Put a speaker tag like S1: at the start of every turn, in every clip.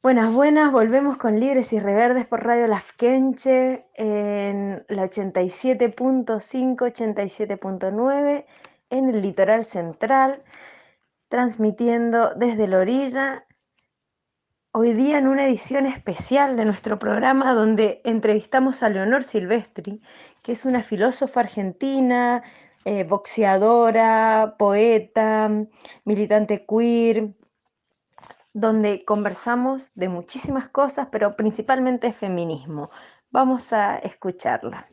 S1: Buenas, buenas, volvemos con Libres y Reverdes por Radio Lafkenche en la 87.5, 87.9 en el litoral central, transmitiendo desde la orilla. Hoy día en una edición especial de nuestro programa donde entrevistamos a Leonor Silvestri, que es una filósofa argentina, eh, boxeadora, poeta, militante queer, donde conversamos de muchísimas cosas, pero principalmente feminismo. Vamos a escucharla.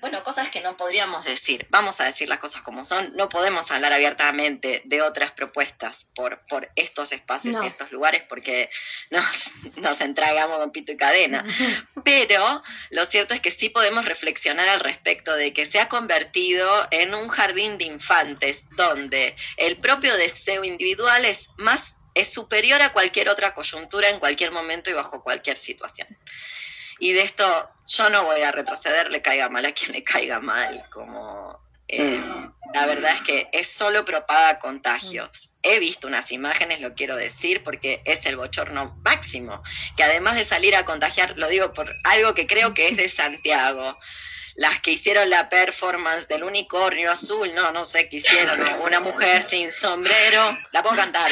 S2: Bueno, cosas que no podríamos decir. Vamos a decir las cosas como son. No podemos hablar abiertamente de otras propuestas por, por estos espacios y estos lugares porque nos, nos entregamos con pito y cadena. Pero lo cierto es que sí podemos reflexionar al respecto de que se ha convertido en un jardín de infantes donde el propio deseo individual es más es superior a cualquier otra coyuntura en cualquier momento y bajo cualquier situación. Y de esto yo no voy a retroceder, le caiga mal a quien le caiga mal, como eh, la verdad es que es solo propaga contagios. He visto unas imágenes, lo quiero decir, porque es el bochorno máximo, que además de salir a contagiar, lo digo por algo que creo que es de Santiago, las que hicieron la performance del unicornio azul, no, no sé qué hicieron, una mujer sin sombrero, la puedo cantar,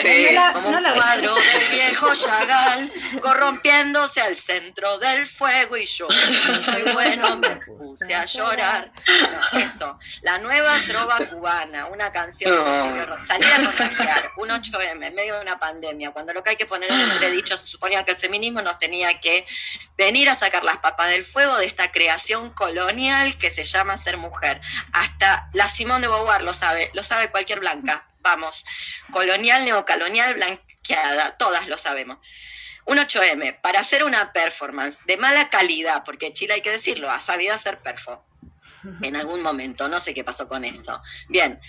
S2: como un cuadro del viejo Chagall, corrompiéndose al centro del fuego y yo, no soy bueno, me puse a llorar. eso, la nueva trova cubana, una canción de salir a contagiar, un 8M en medio de una pandemia, cuando lo que hay que poner en entredicho se suponía que el feminismo nos tenía que venir a sacar las papas del fuego de esta creación colonial que se llama ser mujer. Hasta la Simón de Beauvoir lo sabe, lo sabe cualquier blanca. Vamos, colonial, neocolonial, blanqueada, todas lo sabemos. Un 8M, para hacer una performance de mala calidad, porque Chile hay que decirlo, ha sabido hacer perfo en algún momento, no sé qué pasó con eso. Bien,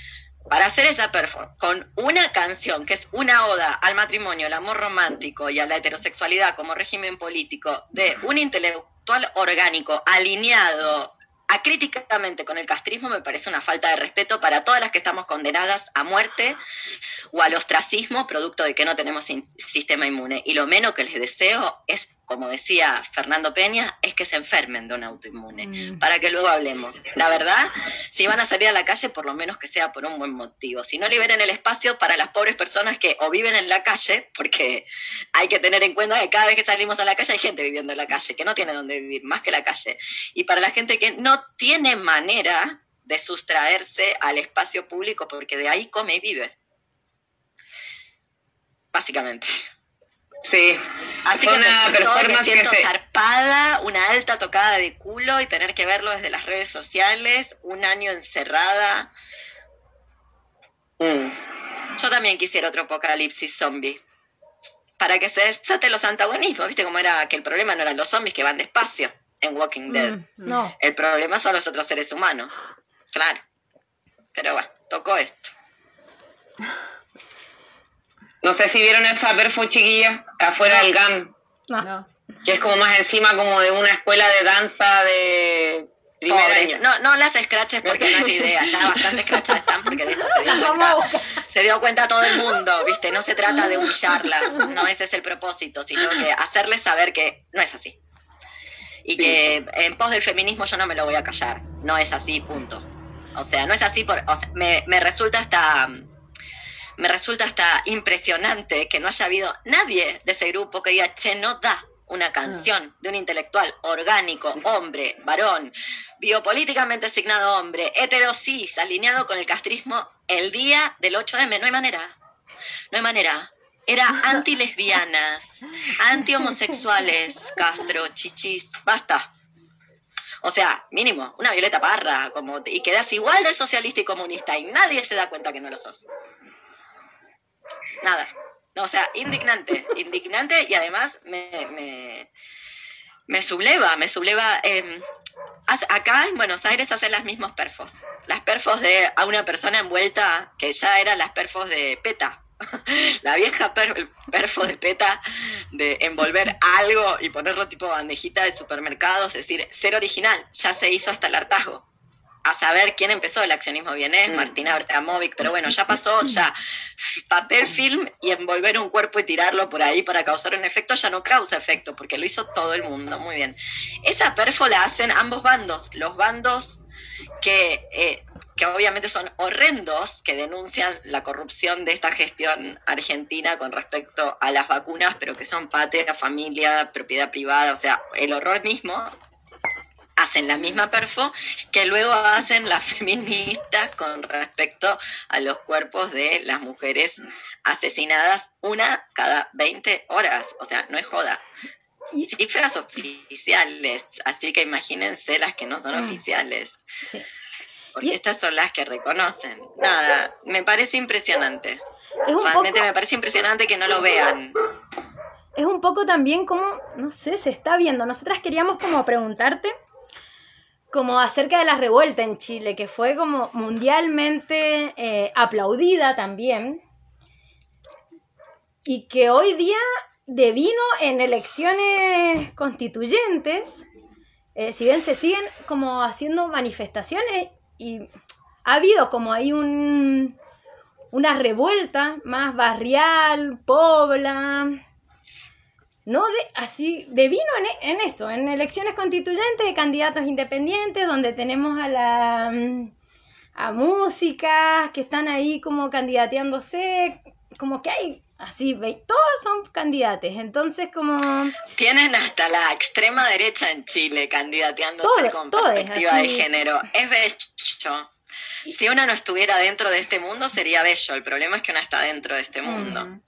S2: para hacer esa performance con una canción que es una oda al matrimonio, al amor romántico y a la heterosexualidad como régimen político de un intelectual orgánico alineado acríticamente con el castrismo me parece una falta de respeto para todas las que estamos condenadas a muerte o al ostracismo producto de que no tenemos sistema inmune. Y lo menos que les deseo es como decía Fernando Peña, es que se enfermen de un autoinmune, mm. para que luego hablemos. La verdad, si van a salir a la calle, por lo menos que sea por un buen motivo. Si no liberen el espacio para las pobres personas que o viven en la calle, porque hay que tener en cuenta que cada vez que salimos a la calle hay gente viviendo en la calle, que no tiene donde vivir, más que la calle. Y para la gente que no tiene manera de sustraerse al espacio público, porque de ahí come y vive. Básicamente.
S3: Sí.
S2: Así que me, me siento zarpada, una alta tocada de culo y tener que verlo desde las redes sociales, un año encerrada. Mm. Yo también quisiera otro apocalipsis zombie. Para que se desaten los antagonismos, ¿viste cómo era que el problema no eran los zombies que van despacio en Walking Dead? Mm, no. El problema son los otros seres humanos. Claro. Pero bueno, tocó esto.
S3: No sé si vieron esa perfo chiquilla afuera del GAM. No. Que es como más encima como de una escuela de danza de
S2: No, no las escraches porque no es idea, ya bastante escrachas están porque de esto se dio cuenta. Se dio cuenta todo el mundo, ¿viste? No se trata de humillarlas, no ese es el propósito, sino de hacerles saber que no es así. Y que en pos del feminismo yo no me lo voy a callar, no es así, punto. O sea, no es así, por, me, me resulta hasta me resulta hasta impresionante que no haya habido nadie de ese grupo que diga, che, no da una canción de un intelectual orgánico, hombre, varón, biopolíticamente asignado hombre, heterosis, alineado con el castrismo, el día del 8M. No hay manera. No hay manera. Era anti-lesbianas, anti-homosexuales, Castro, chichis, basta. O sea, mínimo, una Violeta Parra, como, y quedas igual de socialista y comunista, y nadie se da cuenta que no lo sos nada. O sea, indignante, indignante y además me, me, subleva, me subleva. Em, acá en Buenos Aires hacen las mismas perfos. Las perfos de a una persona envuelta que ya eran las perfos de PETA. La vieja perfo de PETA de envolver algo y ponerlo tipo bandejita de supermercado, es decir, ser original, ya se hizo hasta el hartazgo. A saber quién empezó el accionismo vienés, mm. Martina Abramovic, pero bueno, ya pasó, ya papel, film y envolver un cuerpo y tirarlo por ahí para causar un efecto ya no causa efecto, porque lo hizo todo el mundo, muy bien. Esa perfo la hacen ambos bandos, los bandos que, eh, que obviamente son horrendos, que denuncian la corrupción de esta gestión argentina con respecto a las vacunas, pero que son patria, familia, propiedad privada, o sea, el horror mismo, hacen la misma perfo que luego hacen las feministas con respecto a los cuerpos de las mujeres asesinadas una cada 20 horas. O sea, no es joda. Cifras oficiales, así que imagínense las que no son ah. oficiales. Porque estas son las que reconocen. Nada, me parece impresionante. Realmente me parece impresionante que no lo vean.
S4: Es un poco también como, no sé, se está viendo. Nosotras queríamos como preguntarte como acerca de la revuelta en Chile, que fue como mundialmente eh, aplaudida también, y que hoy día devino en elecciones constituyentes, eh, si bien se siguen como haciendo manifestaciones y ha habido como ahí un, una revuelta más barrial, pobla, no de, así de vino en, esto, en elecciones constituyentes de candidatos independientes, donde tenemos a la mm, a música que están ahí como candidateándose, como que hay así, todos son candidatos, entonces como...
S2: Tienen hasta la extrema derecha en Chile candidateándose con perspectiva de género, es bello. Si una no estuviera dentro de este mundo sería bello, el problema es que una está dentro de este mundo.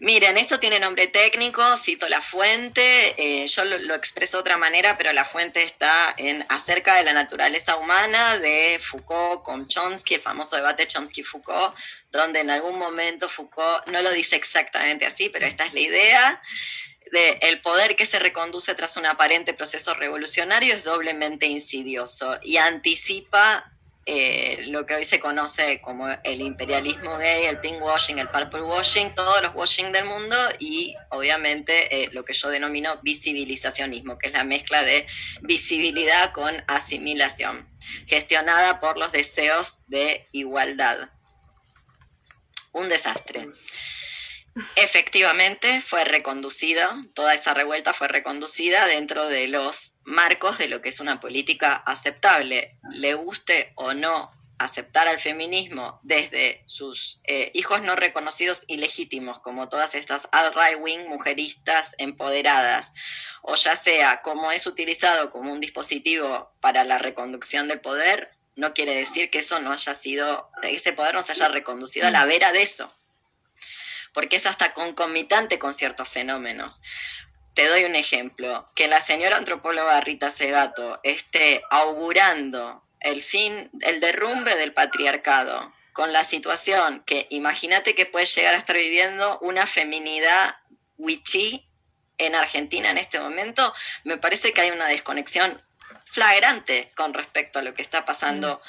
S2: Miren, esto tiene nombre técnico, cito la fuente, eh, yo lo, expreso de otra manera, pero la fuente está en Acerca de la naturaleza humana de Foucault con Chomsky, el famoso debate Chomsky-Foucault, donde en algún momento Foucault no lo dice exactamente así, pero esta es la idea. De el poder que se reconduce tras un aparente proceso revolucionario es doblemente insidioso y anticipa eh, lo que hoy se conoce como el imperialismo gay, el pink washing, el purple washing, todos los washing del mundo y obviamente eh, lo que yo denomino visibilizacionismo, que es la mezcla de visibilidad con asimilación, gestionada por los deseos de igualdad. Un desastre. Efectivamente fue reconducida, toda esa revuelta fue reconducida dentro de los marcos de lo que es una política aceptable, le guste o no aceptar al feminismo desde sus eh, hijos no reconocidos y legítimos, como todas estas alt-right wing mujeristas empoderadas, o ya sea como es utilizado como un dispositivo para la reconducción del poder, no quiere decir que eso no haya sido, ese poder no se haya reconducido a la vera de eso porque es hasta concomitante con ciertos fenómenos. Te doy un ejemplo, que la señora antropóloga Rita Segato esté augurando el fin, el derrumbe del patriarcado con la situación que imagínate que puede llegar a estar viviendo una feminidad wichí en Argentina en este momento, me parece que hay una desconexión flagrante con respecto a lo que está pasando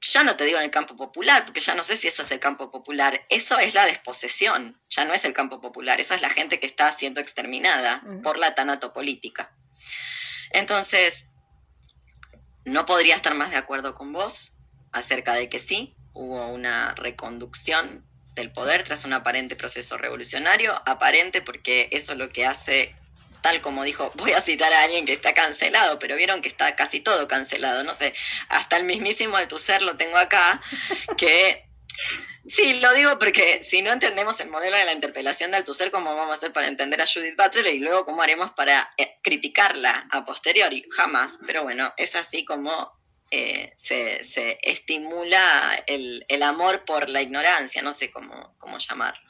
S2: ya no te digo en el campo popular, porque ya no sé si eso es el campo popular, eso es la desposesión, ya no es el campo popular, eso es la gente que está siendo exterminada por la tanatopolítica. Entonces, no podría estar más de acuerdo con vos acerca de que sí, hubo una reconducción del poder tras un aparente proceso revolucionario, aparente porque eso es lo que hace tal como dijo, voy a citar a alguien que está cancelado, pero vieron que está casi todo cancelado, no sé, hasta el mismísimo Althusser lo tengo acá, que Sí, lo digo porque si no entendemos el modelo de la interpelación de Althusser, ¿cómo vamos a hacer para entender a Judith Butler y luego cómo haremos para eh, criticarla a posteriori? Jamás. Pero bueno, es así como eh, se, estimula el, el, amor por la ignorancia, no sé cómo, cómo llamarlo.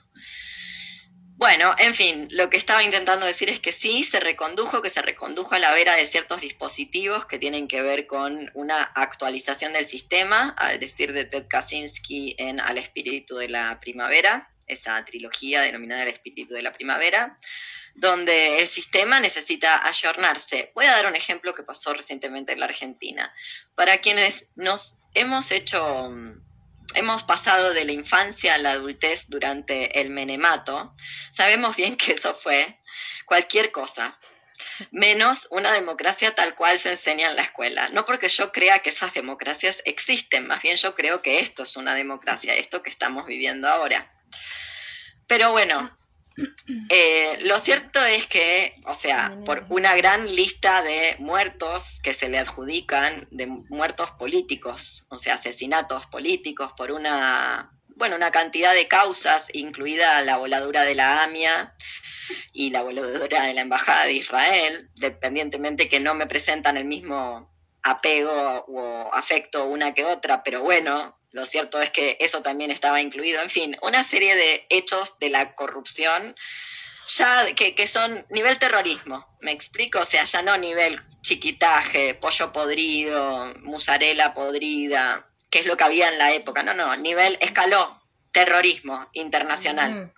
S2: Bueno, en fin, lo que estaba intentando decir es que sí, se recondujo, que se recondujo a la vera de ciertos dispositivos que tienen que ver con una actualización del sistema, al decir de Ted Kaczynski en Al espíritu de la primavera, esa trilogía denominada El espíritu de la primavera, donde el sistema necesita ayornarse. Voy a dar un ejemplo que pasó recientemente en la Argentina. Para quienes nos hemos hecho hemos pasado de la infancia a la adultez durante el menemato, sabemos bien que eso fue cualquier cosa. menos una democracia tal cual se enseña en la escuela. No porque yo crea que esas democracias existen, más bien yo creo que esto es una democracia, esto que estamos viviendo ahora. Pero bueno, eh, lo cierto es que, o sea, por una gran lista de muertos que se le adjudican, de muertos políticos, o sea, asesinatos políticos, por una, bueno, una cantidad de causas, incluida la voladura de la AMIA y la voladura de la Embajada de Israel, dependientemente que no me presentan el mismo apego o afecto una que otra, pero bueno, lo cierto es que eso también estaba incluido. En fin, una serie de hechos de la corrupción ya que, son nivel terrorismo, ¿me explico? O sea, ya no nivel chiquitaje, pollo podrido, musarela podrida, que es lo que había en la época. No, no, nivel escaló, terrorismo internacional. Mm.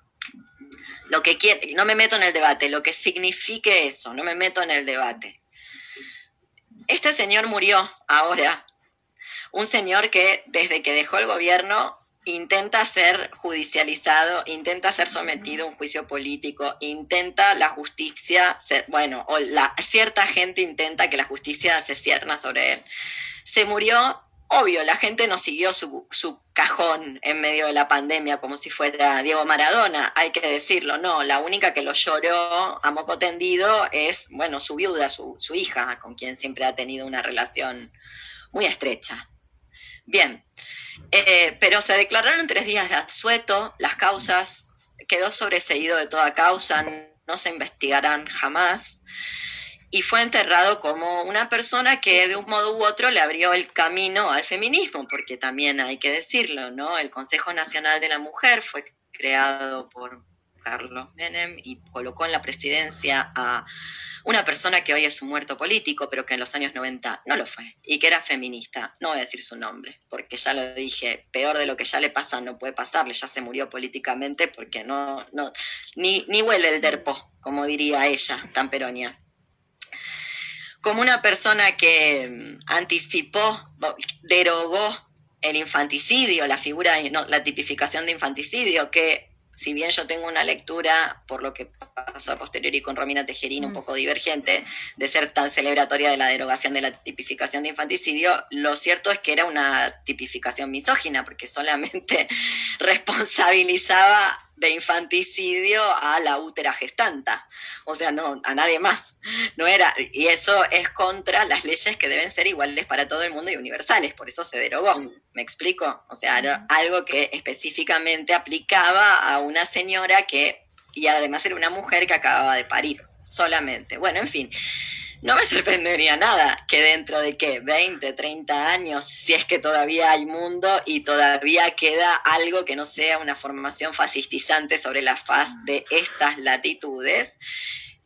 S2: Lo que quiere, no me meto en el debate, lo que signifique eso, no me meto en el debate. Este señor murió ahora un señor que desde que dejó el gobierno intenta ser judicializado, intenta ser sometido a un juicio político, intenta la justicia, ser, bueno, o la, cierta gente intenta que la justicia se cierna sobre él. Se murió, obvio, la gente no siguió su, su cajón en medio de la pandemia como si fuera Diego Maradona, hay que decirlo, no, la única que lo lloró a moco tendido es, bueno, su viuda, su, su hija, con quien siempre ha tenido una relación muy estrecha. Bien, eh, pero se declararon tres días de asueto, las causas, quedó sobreseído de toda causa, no se investigarán jamás, y fue enterrado como una persona que de un modo u otro le abrió el camino al feminismo, porque también hay que decirlo, ¿no? El Consejo Nacional de la Mujer fue creado por Carlos Menem y colocó en la presidencia a una persona que hoy es un muerto político, pero que en los años 90 no lo fue, y que era feminista. No voy a decir su nombre, porque ya lo dije, peor de lo que ya le pasa no puede pasarle, ya se murió políticamente porque no, no ni, ni huele el derpo, como diría ella, tan peronia como una persona que mm, anticipó, derogó el infanticidio, la figura, la tipificación de infanticidio, que si bien yo tengo una lectura, por lo que pasó a posteriori con Romina Tejerín, un mm. poco divergente, de ser tan celebratoria de la derogación de la tipificación de infanticidio, lo cierto es que era una tipificación misógina, porque solamente responsabilizaba de infanticidio a la útera gestanta, o sea, no, a nadie más. No era, y eso es contra las leyes que deben ser iguales para todo el mundo y universales, por eso se derogó. ¿Me explico? O sea, era algo que específicamente aplicaba a una señora que, y además era una mujer que acababa de parir, solamente. Bueno, en fin no me sorprendería nada que dentro de qué, 20, 30 años, si es que todavía hay mundo y todavía queda algo que no sea una formación fascistizante sobre la faz de estas latitudes,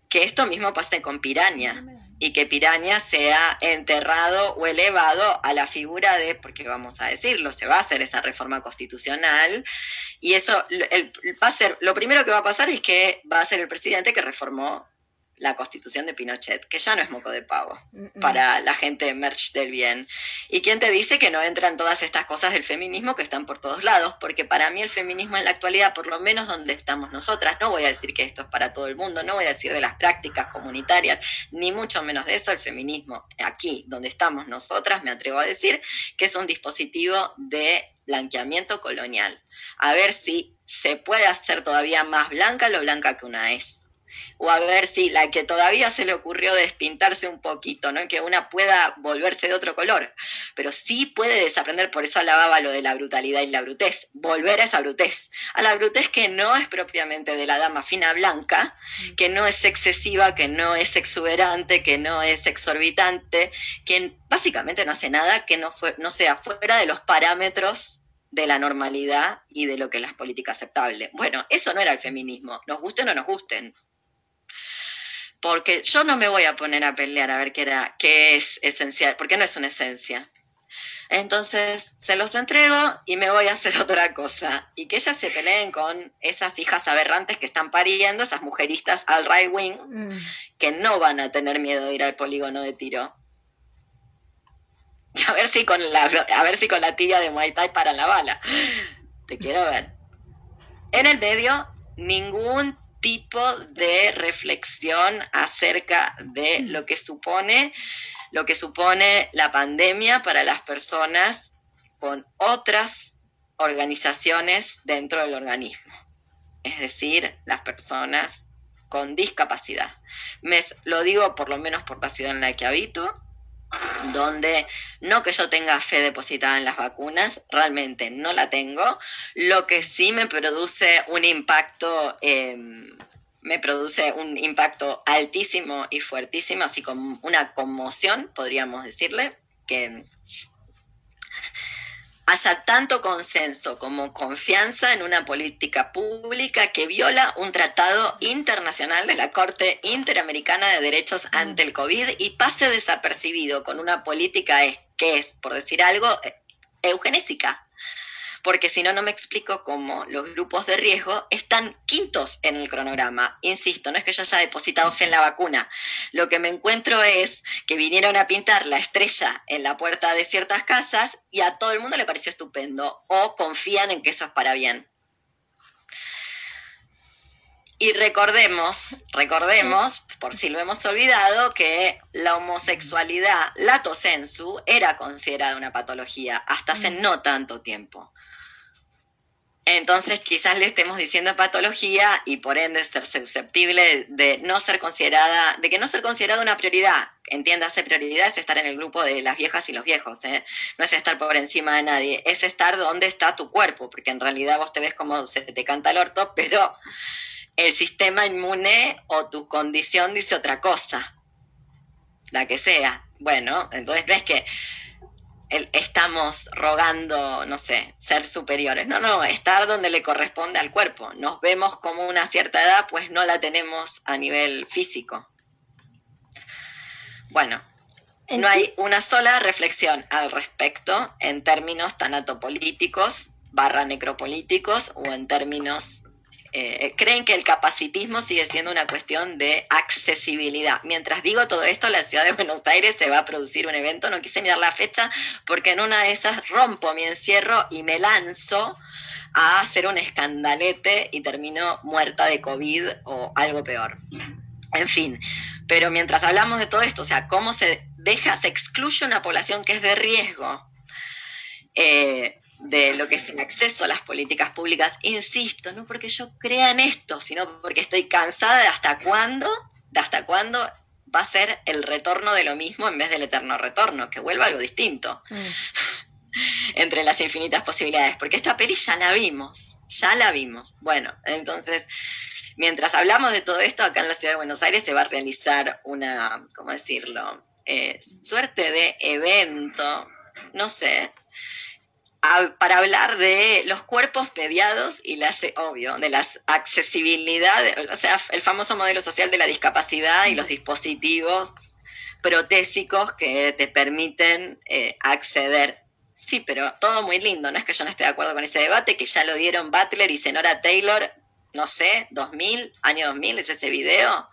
S2: que esto mismo pase con Piraña y que Piraña sea enterrado o elevado a la figura de, porque vamos a decirlo, se va a hacer esa reforma constitucional y eso va a ser, lo primero que va a pasar es que va a ser el presidente que reformó la constitución de Pinochet, que ya no es moco de pavo para la gente merch del bien. ¿Y quién te dice que no entran todas estas cosas del feminismo que están por todos lados? Porque para mí el feminismo en la actualidad, por lo menos donde estamos nosotras, no voy a decir que esto es para todo el mundo, no voy a decir de las prácticas comunitarias, ni mucho menos de eso, el feminismo aquí, donde estamos nosotras, me atrevo a decir que es un dispositivo de blanqueamiento colonial. A ver si se puede hacer todavía más blanca lo blanca que una es o a ver si la que todavía se le ocurrió despintarse un poquito, ¿no? que una pueda volverse de otro color, pero sí puede desaprender, por eso alababa lo de la brutalidad y la brutez, volver a esa brutez, a la brutez que no es propiamente de la dama fina blanca, que no es excesiva, que no es exuberante, que no es exorbitante, que básicamente no hace nada que no, fue, no sea fuera de los parámetros de la normalidad y de lo que es la política aceptable. Bueno, eso no era el feminismo, nos gusten o no nos gusten porque yo no me voy a poner a pelear a ver qué, era, qué es esencial, porque no es una esencia. Entonces se los entrego y me voy a hacer otra cosa. Y que ellas se peleen con esas hijas aberrantes que están pariendo, esas mujeristas al right wing, mm. que no van a tener miedo de ir al polígono de tiro. A ver si con la, a ver si con la tibia de Muay Thai para la bala. Te quiero ver. En el medio, ningún tipo de reflexión acerca de lo que supone lo que supone la pandemia para las personas con otras organizaciones dentro del organismo, es decir, las personas con discapacidad. Me, lo digo por lo menos por la ciudad en la que habito, donde no que yo tenga fe depositada en las vacunas, realmente no la tengo, lo que sí me produce un impacto, em, me produce un impacto altísimo y fuertísimo, así como una conmoción, podríamos decirle, que haya tanto consenso como confianza en una política pública que viola un tratado internacional de la Corte Interamericana de Derechos mm. ante el COVID y pase desapercibido con una política que es, por decir algo, eugenésica porque si no, no me explico cómo los grupos de riesgo están quintos en el cronograma. Insisto, no es que yo haya depositado fe en la vacuna. Lo que me encuentro es que vinieron a pintar la estrella en la puerta de ciertas casas y a todo el mundo le pareció estupendo o confían en que eso es para bien. Y recordemos, recordemos, por si lo hemos olvidado, que la homosexualidad, lato sensu, era considerada una patología hasta hace mm. no tanto tiempo. Entonces quizás le estemos diciendo patología y por ende ser susceptible de no ser considerada, de que no ser considerada una prioridad. Entiéndase, prioridad es estar en el grupo de las viejas y los viejos, ¿eh? no es estar por encima de nadie, es estar donde está tu cuerpo, porque en realidad vos te ves como se te canta el orto, pero el sistema inmune o tu condición dice otra cosa, la que sea. Bueno, entonces no es que estamos rogando, no sé, ser superiores. No, no, estar donde le corresponde al cuerpo. Nos vemos como una cierta edad, pues no la tenemos a nivel físico. Bueno, no hay una sola reflexión al respecto en términos tanatopolíticos barra necropolíticos o en términos eh, creen que el capacitismo sigue siendo una cuestión de accesibilidad. Mientras digo todo esto, la ciudad de Buenos Aires se va a producir un evento, no quise mirar la fecha, porque en una de esas rompo mi encierro y me lanzo a hacer un escandalete y termino muerta de COVID o algo peor. En fin, pero mientras hablamos de todo esto, o sea, cómo se deja, se excluye una población que es de riesgo, eh, de lo que es el acceso a las políticas públicas, insisto, no porque yo crea en esto, sino porque estoy cansada de hasta cuándo, de hasta cuándo va a ser el retorno de lo mismo en vez del eterno retorno, que vuelva algo distinto. Mm. entre las infinitas posibilidades, porque esta peli ya la vimos, ya la vimos. Bueno, entonces, mientras hablamos de todo esto, acá en la ciudad de Buenos Aires se va a realizar una, ¿cómo decirlo?, eh, suerte de evento, no sé, para hablar de los cuerpos mediados y las, obvio, de las accesibilidades, o sea, el famoso modelo social de la discapacidad y los dispositivos protésicos que te permiten eh, acceder. Sí, pero todo muy lindo, no es que yo no esté de acuerdo con ese debate, que ya lo dieron Butler y Senora Taylor, no sé, 2000, año 2000 es ese video,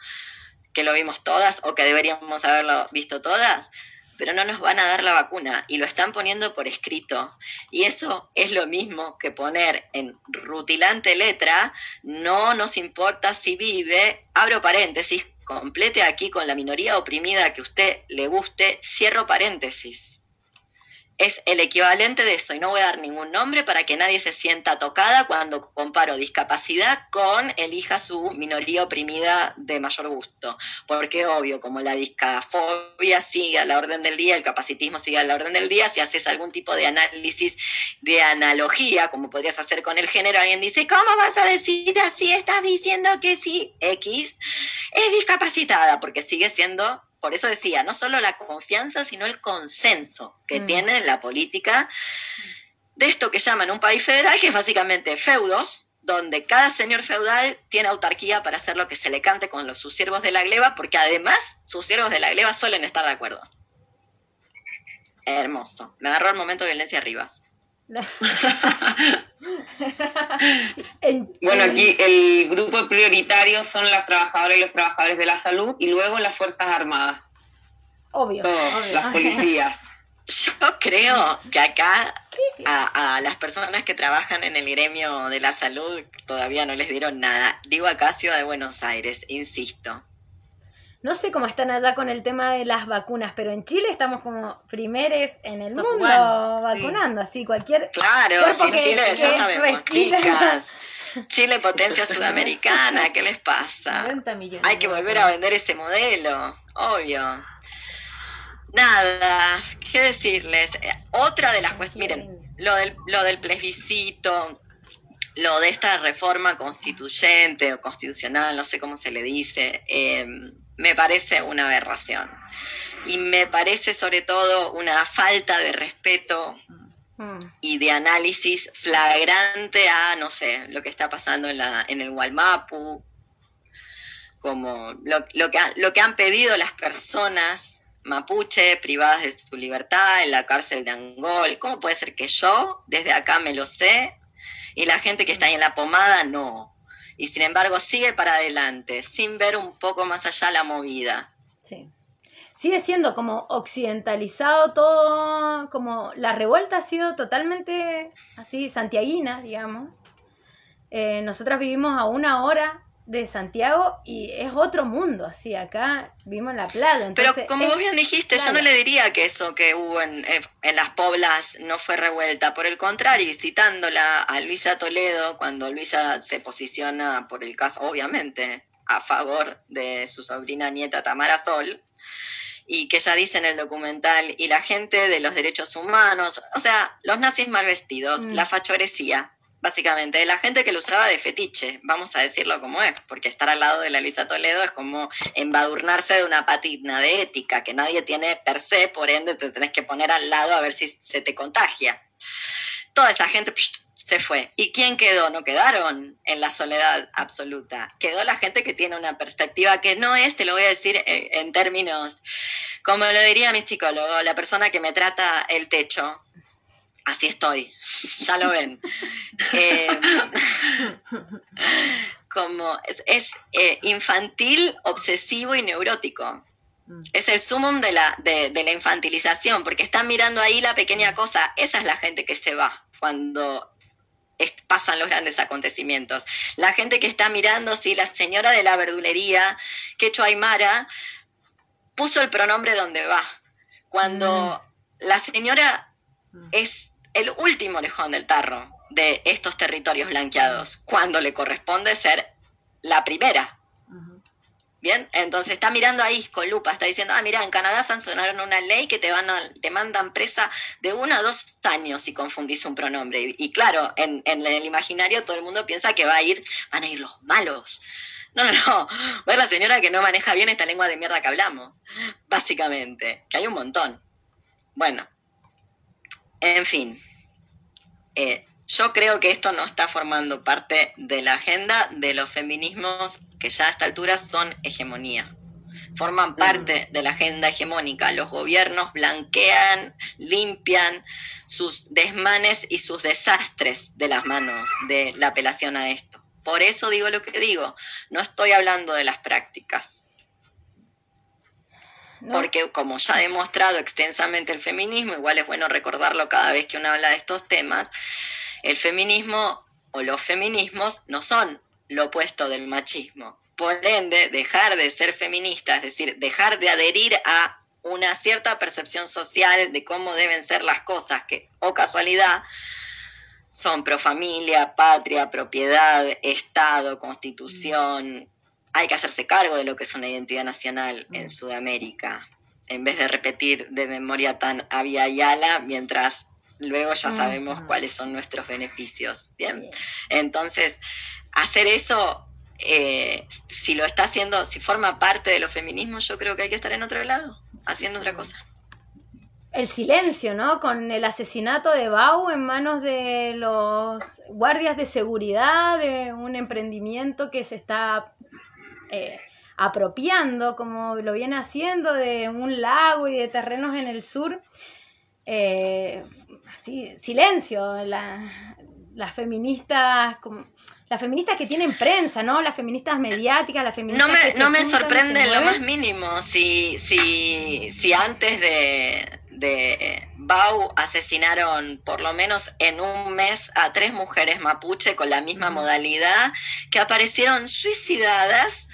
S2: que lo vimos todas o que deberíamos haberlo visto todas pero no nos van a dar la vacuna y lo están poniendo por escrito. Y eso es lo mismo que poner en rutilante letra, no nos importa si vive, abro paréntesis, complete aquí con la minoría oprimida que usted le guste, cierro paréntesis es el equivalente de eso, y no voy a dar ningún nombre para que nadie se sienta tocada cuando comparo discapacidad con elija su minoría oprimida de mayor gusto. Porque obvio, como la discafobia sigue a la orden del día, el capacitismo sigue a la orden del día, si haces algún tipo de análisis de analogía, como podrías hacer con el género, alguien dice, ¿cómo vas a decir así? Estás diciendo que sí, X es discapacitada, porque sigue siendo por eso decía, no solo la confianza, sino el consenso que mm. tiene la política de esto que llaman un país federal, que es básicamente feudos, donde cada señor feudal tiene autarquía para hacer lo que se le cante con los, sus siervos de la gleba, porque además sus siervos de la gleba suelen estar de acuerdo. Hermoso. Me agarró el momento de violencia Rivas.
S3: bueno, aquí el grupo prioritario son las trabajadoras y los trabajadores de la salud y luego las Fuerzas Armadas.
S4: Obvio.
S3: las policías.
S2: Yo creo que acá a, las personas que trabajan en el gremio de la salud todavía no les dieron nada. Digo acá Ciudad de Buenos Aires, insisto.
S4: No sé cómo están allá con el tema de las vacunas, pero en Chile estamos como primeros en el mundo vacunando, así cualquier.
S2: Claro, en Chile ya sabemos, chicas. Chile potencia sudamericana, ¿qué les pasa? Hay que volver a vender ese modelo, obvio. Nada, ¿qué decirles? Eh, otra de las cuestiones, miren, lo del, lo del plebiscito, lo de esta reforma constituyente o constitucional, no sé cómo se le dice, eh, me parece una aberración. Y me parece sobre todo una falta de respeto mm. y de análisis flagrante a, no sé, lo que está pasando en, la, en el Walmapu, como lo, lo, que, lo que han pedido las personas mapuche privadas de su libertad en la cárcel de Angol. ¿Cómo puede ser que yo desde acá me lo sé y la gente que está ahí en la pomada no? Y sin embargo sigue para adelante, sin ver un poco más allá la movida.
S4: Sí. Sigue siendo como occidentalizado todo, como la revuelta ha sido totalmente así, santiaguina, digamos. Eh, nosotras vivimos a una hora de Santiago y es otro mundo, así, acá vimos la playa.
S2: Pero como vos bien dijiste, yo no le diría que eso que hubo en, en, las poblas no fue revuelta, por el contrario, citándola a Luisa Toledo, cuando Luisa se posiciona por el caso, obviamente, a favor de su sobrina nieta Tamara Sol, y que ella dice en el documental, y la gente de los derechos humanos, o sea, los nazis mal vestidos, mm. la fachorecía, básicamente, la gente que lo usaba de fetiche, vamos a decirlo como es, porque estar al lado de la Luisa Toledo es como embadurnarse de una patina de ética que nadie tiene per se, por ende te tenés que poner al lado a ver si se te contagia. Toda esa gente se fue. ¿Y quién quedó? No quedaron en la soledad absoluta. Quedó la gente que tiene una perspectiva que no es, te lo voy a decir eh, en términos, como lo diría mi psicólogo, la persona que me trata el techo así estoy, ya lo ven. Eh, como es, eh, infantil, obsesivo y neurótico. Mm. Es el sumum de la, de, la infantilización, porque está mirando ahí la pequeña cosa. Esa es la gente que se va cuando pasan los grandes acontecimientos. La gente que está mirando si la señora de la verdulería, Quecho Aymara, puso el pronombre donde va. Cuando mm. la señora. Es el último lejón del tarro de estos territorios blanqueados, cuando le corresponde ser la primera. Bien, entonces está mirando ahí con lupa, está diciendo, ah, mira, en Canadá sancionaron una ley que te, van te mandan presa de uno a dos años si confundís un pronombre. Y, claro, en, en, el imaginario todo el mundo piensa que va a ir, van a ir los malos. No, no, no, va a la señora que no maneja bien esta lengua de mierda que hablamos, básicamente, que hay un montón. Bueno, en fin, eh, yo creo que esto no está formando parte de la agenda de los feminismos que ya a esta altura son hegemonía. Forman parte de la agenda hegemónica. Los gobiernos blanquean, limpian sus desmanes y sus desastres de las manos de la apelación a esto. Por eso digo lo que digo. No estoy hablando de las prácticas. Porque como ya ha demostrado extensamente el feminismo, igual es bueno recordarlo cada vez que uno habla de estos temas, el feminismo o los feminismos no son lo opuesto del machismo. Por ende, dejar de ser feminista, es decir, dejar de adherir a una cierta percepción social de cómo deben ser las cosas, que, o casualidad, son pro familia, patria, propiedad, Estado, constitución, hay que hacerse cargo de lo que es una identidad nacional en. Sudamérica, en vez de repetir de memoria tan había y ala, mientras luego ya sabemos cuáles son nuestros beneficios. Bien, entonces, hacer eso, eh, si lo está haciendo, si forma parte de los feminismos, yo creo que hay que estar en otro lado, haciendo otra cosa.
S4: El silencio, ¿no? Con el asesinato de Bau en manos de los guardias de seguridad de un emprendimiento que se está eh, apropiando, como lo viene haciendo, de un lago y de terrenos en el sur. Eh, silencio, las feministas, como, las feministas que tienen prensa, ¿no? Las feministas mediáticas, las feministas.
S2: No me, no me sorprende lo más mínimo si, si, si antes de, de Bau asesinaron por lo menos en un mes a tres mujeres mapuche con la misma modalidad que aparecieron suicidadas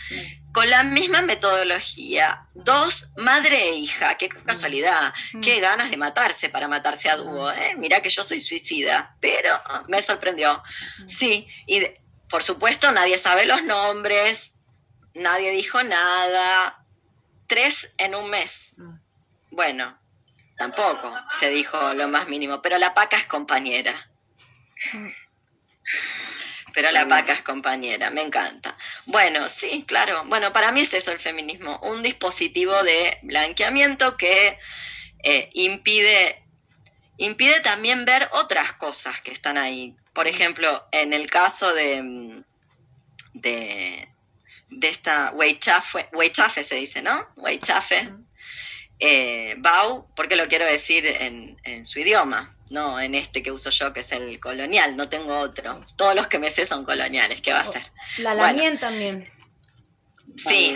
S2: con la misma metodología. Dos, madre e hija, qué casualidad, qué ganas de matarse para matarse a dúo. ¿eh? Mira que yo soy suicida, pero me sorprendió. Sí, y por supuesto nadie sabe los nombres, nadie dijo nada. Tres en un mes. Bueno, tampoco se dijo lo más mínimo, pero la paca es compañera. Pero la paca es compañera, me encanta. Bueno, sí, claro. Bueno, para mí es eso el feminismo, un dispositivo de blanqueamiento que eh, impide, impide también ver otras cosas que están ahí. Por ejemplo, en el caso de, de, de esta Weichafe, se dice, ¿no? Weichafe eh, Bau, porque lo quiero decir en, su idioma, no en este que uso yo, que es el colonial, no tengo otro. Todos los que me sé son coloniales, ¿qué va a ser?
S4: La Lamien también.
S2: Sí,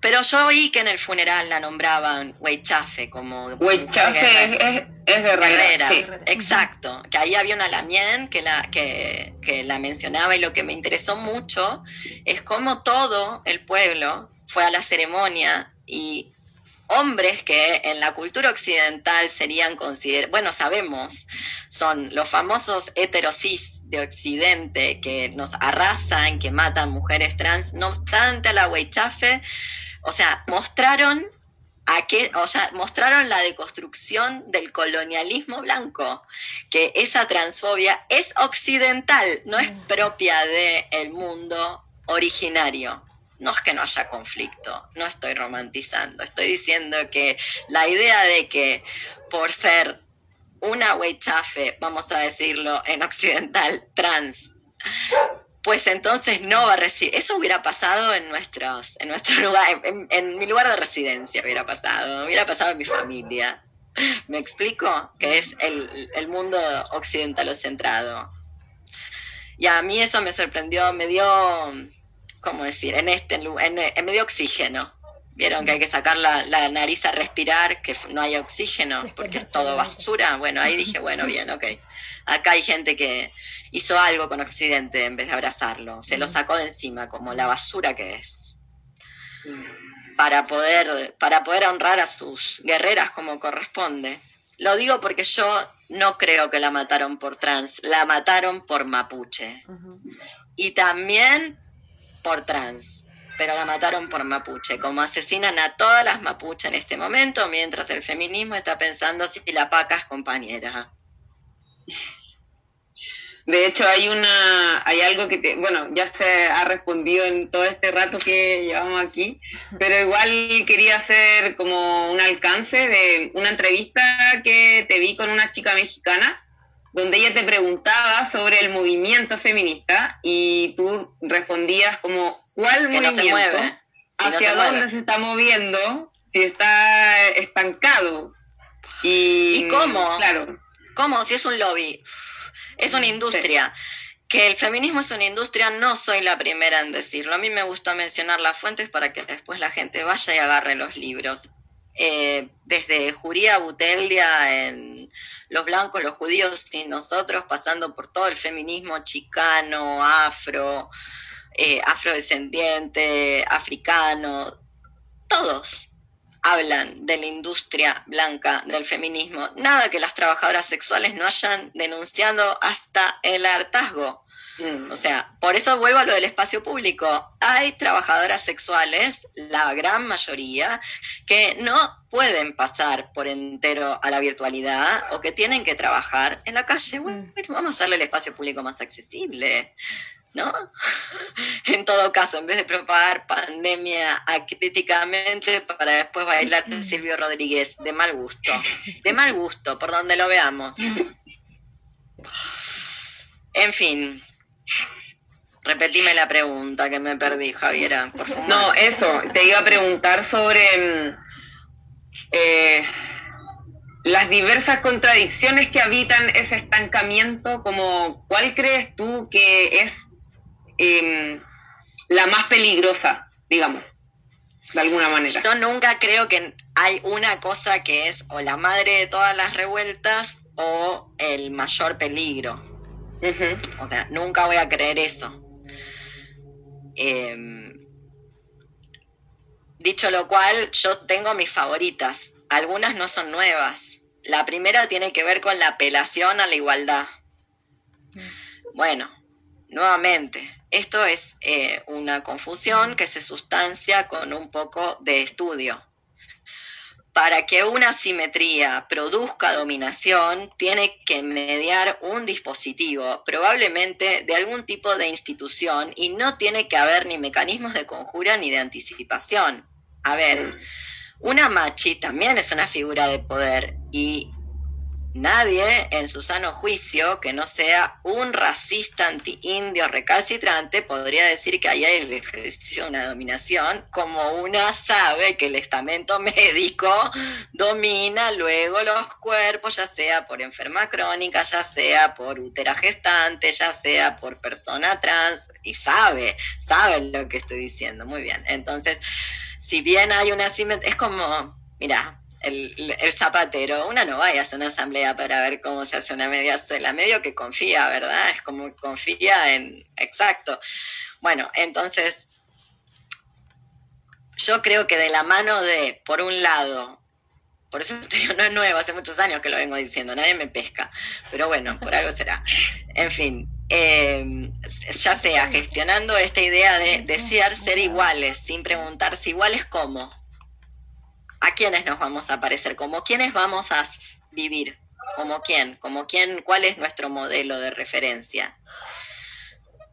S2: pero yo oí que en el funeral la nombraban Weichafe como
S3: Weichafe es, es, guerrera.
S2: exacto. Que ahí había una Lamien que la, que, que la mencionaba y lo que me interesó mucho es cómo todo el pueblo fue a la ceremonia y hombres que en la cultura occidental serían considerados, bueno, sabemos, son los famosos heterosis de Occidente que nos arrasan, que matan mujeres trans, no obstante a la Weichafe, o sea, mostraron a que, o sea, mostraron la deconstrucción del colonialismo blanco, que esa transfobia es occidental, no es propia del mundo originario no es que no haya conflicto, no estoy romantizando, estoy diciendo que la idea de que por ser una weichafe, vamos a decirlo en occidental, trans, pues entonces no va a recibir. Eso hubiera pasado en nuestros, en nuestro lugar, en, mi lugar de residencia hubiera pasado, hubiera pasado en mi familia. ¿Me explico? Que es el, el mundo occidental o centrado. Y a mí eso me sorprendió, me dio ¿cómo decir? En este, en, medio oxígeno. Vieron que hay que sacar la, nariz a respirar, que no hay oxígeno, porque es todo basura. Bueno, ahí dije, bueno, bien, ok. Acá hay gente que hizo algo con Occidente en vez de abrazarlo. Se lo sacó de encima, como la basura que es. Para poder, para poder honrar a sus guerreras como corresponde. Lo digo porque yo no creo que la mataron por trans, la mataron por mapuche. Y también por trans, pero la mataron por mapuche, como asesinan a todas las mapuches en este momento, mientras el feminismo está pensando si la paca es compañera.
S3: De hecho, hay una, hay algo que, bueno, ya se ha respondido en todo este rato que llevamos aquí, pero igual quería hacer como un alcance de una entrevista que te vi con una chica mexicana donde ella te preguntaba sobre el movimiento feminista y tú respondías como, ¿cuál movimiento? ¿Hacia dónde se está moviendo? Si está estancado.
S2: Y, cómo? Claro. ¿Cómo? Si es un lobby, es una industria. Que el feminismo es una industria, no soy la primera en decirlo. A mí me gusta mencionar las fuentes para que después la gente vaya y agarre los libros. Eh, desde Juría Buteldia en los blancos, los judíos y nosotros, pasando por todo el feminismo chicano, afro, eh, afrodescendiente, africano, todos hablan de la industria blanca del feminismo. Nada que las trabajadoras sexuales no hayan denunciado hasta el hartazgo. Mm. O sea, por eso vuelvo a lo del espacio público. Hay trabajadoras sexuales, la gran mayoría, que no pueden pasar por entero a la virtualidad o que tienen que trabajar en la calle. Bueno, mm. vamos a hacerle el espacio público más accesible. ¿No? en todo caso, en vez de propagar pandemia acríticamente para después bailar de Silvio Rodríguez, de mal gusto, de mal gusto, por donde lo veamos. En fin, Repetime la pregunta que me perdí, Javiera, por favor.
S3: No, eso, te iba a preguntar sobre mm, eh, las diversas contradicciones que habitan ese estancamiento, como cuál crees tú que es em, la más peligrosa, digamos. de alguna manera.
S2: Yo nunca creo que hay una cosa que es o la madre de todas las revueltas o el mayor peligro. O sea, nunca voy a creer eso. Em, dicho lo cual, yo tengo mis favoritas. Algunas no son nuevas. La primera tiene que ver con la apelación a la igualdad. Bueno, nuevamente, esto es eh, una confusión que se sustancia con un poco de estudio. Para que una simetría produzca dominación, tiene que mediar un dispositivo, probablemente de algún tipo de institución, y no tiene que haber ni mecanismos de conjura ni de anticipación. A ver, una machi también es una figura de poder y Nadie en su sano juicio que no sea un racista anti-indio recalcitrante podría decir que ahí hay el ejercicio de una dominación, como una sabe que el estamento médico domina luego los cuerpos, ya sea por enferma crónica, ya sea por útera gestante, ya sea por persona trans, y sabe, sabe lo que estoy diciendo, muy bien. Entonces, si bien hay una simetría, es como, mira, el, zapatero, una no vaya a una asamblea para ver cómo se hace una media suela, medio que confía, ¿verdad? Es como confía en, exacto. Bueno, entonces, yo creo que de la mano de, por un lado, por eso no es nuevo, hace muchos años que lo vengo diciendo, nadie me pesca, pero bueno, por algo será. En fin, eh, ya sea gestionando esta idea de desear ser iguales, sin preguntarse iguales cómo, a quiénes nos vamos a parecer, como quiénes vamos a vivir, como quién, como quién, cuál es nuestro modelo de referencia.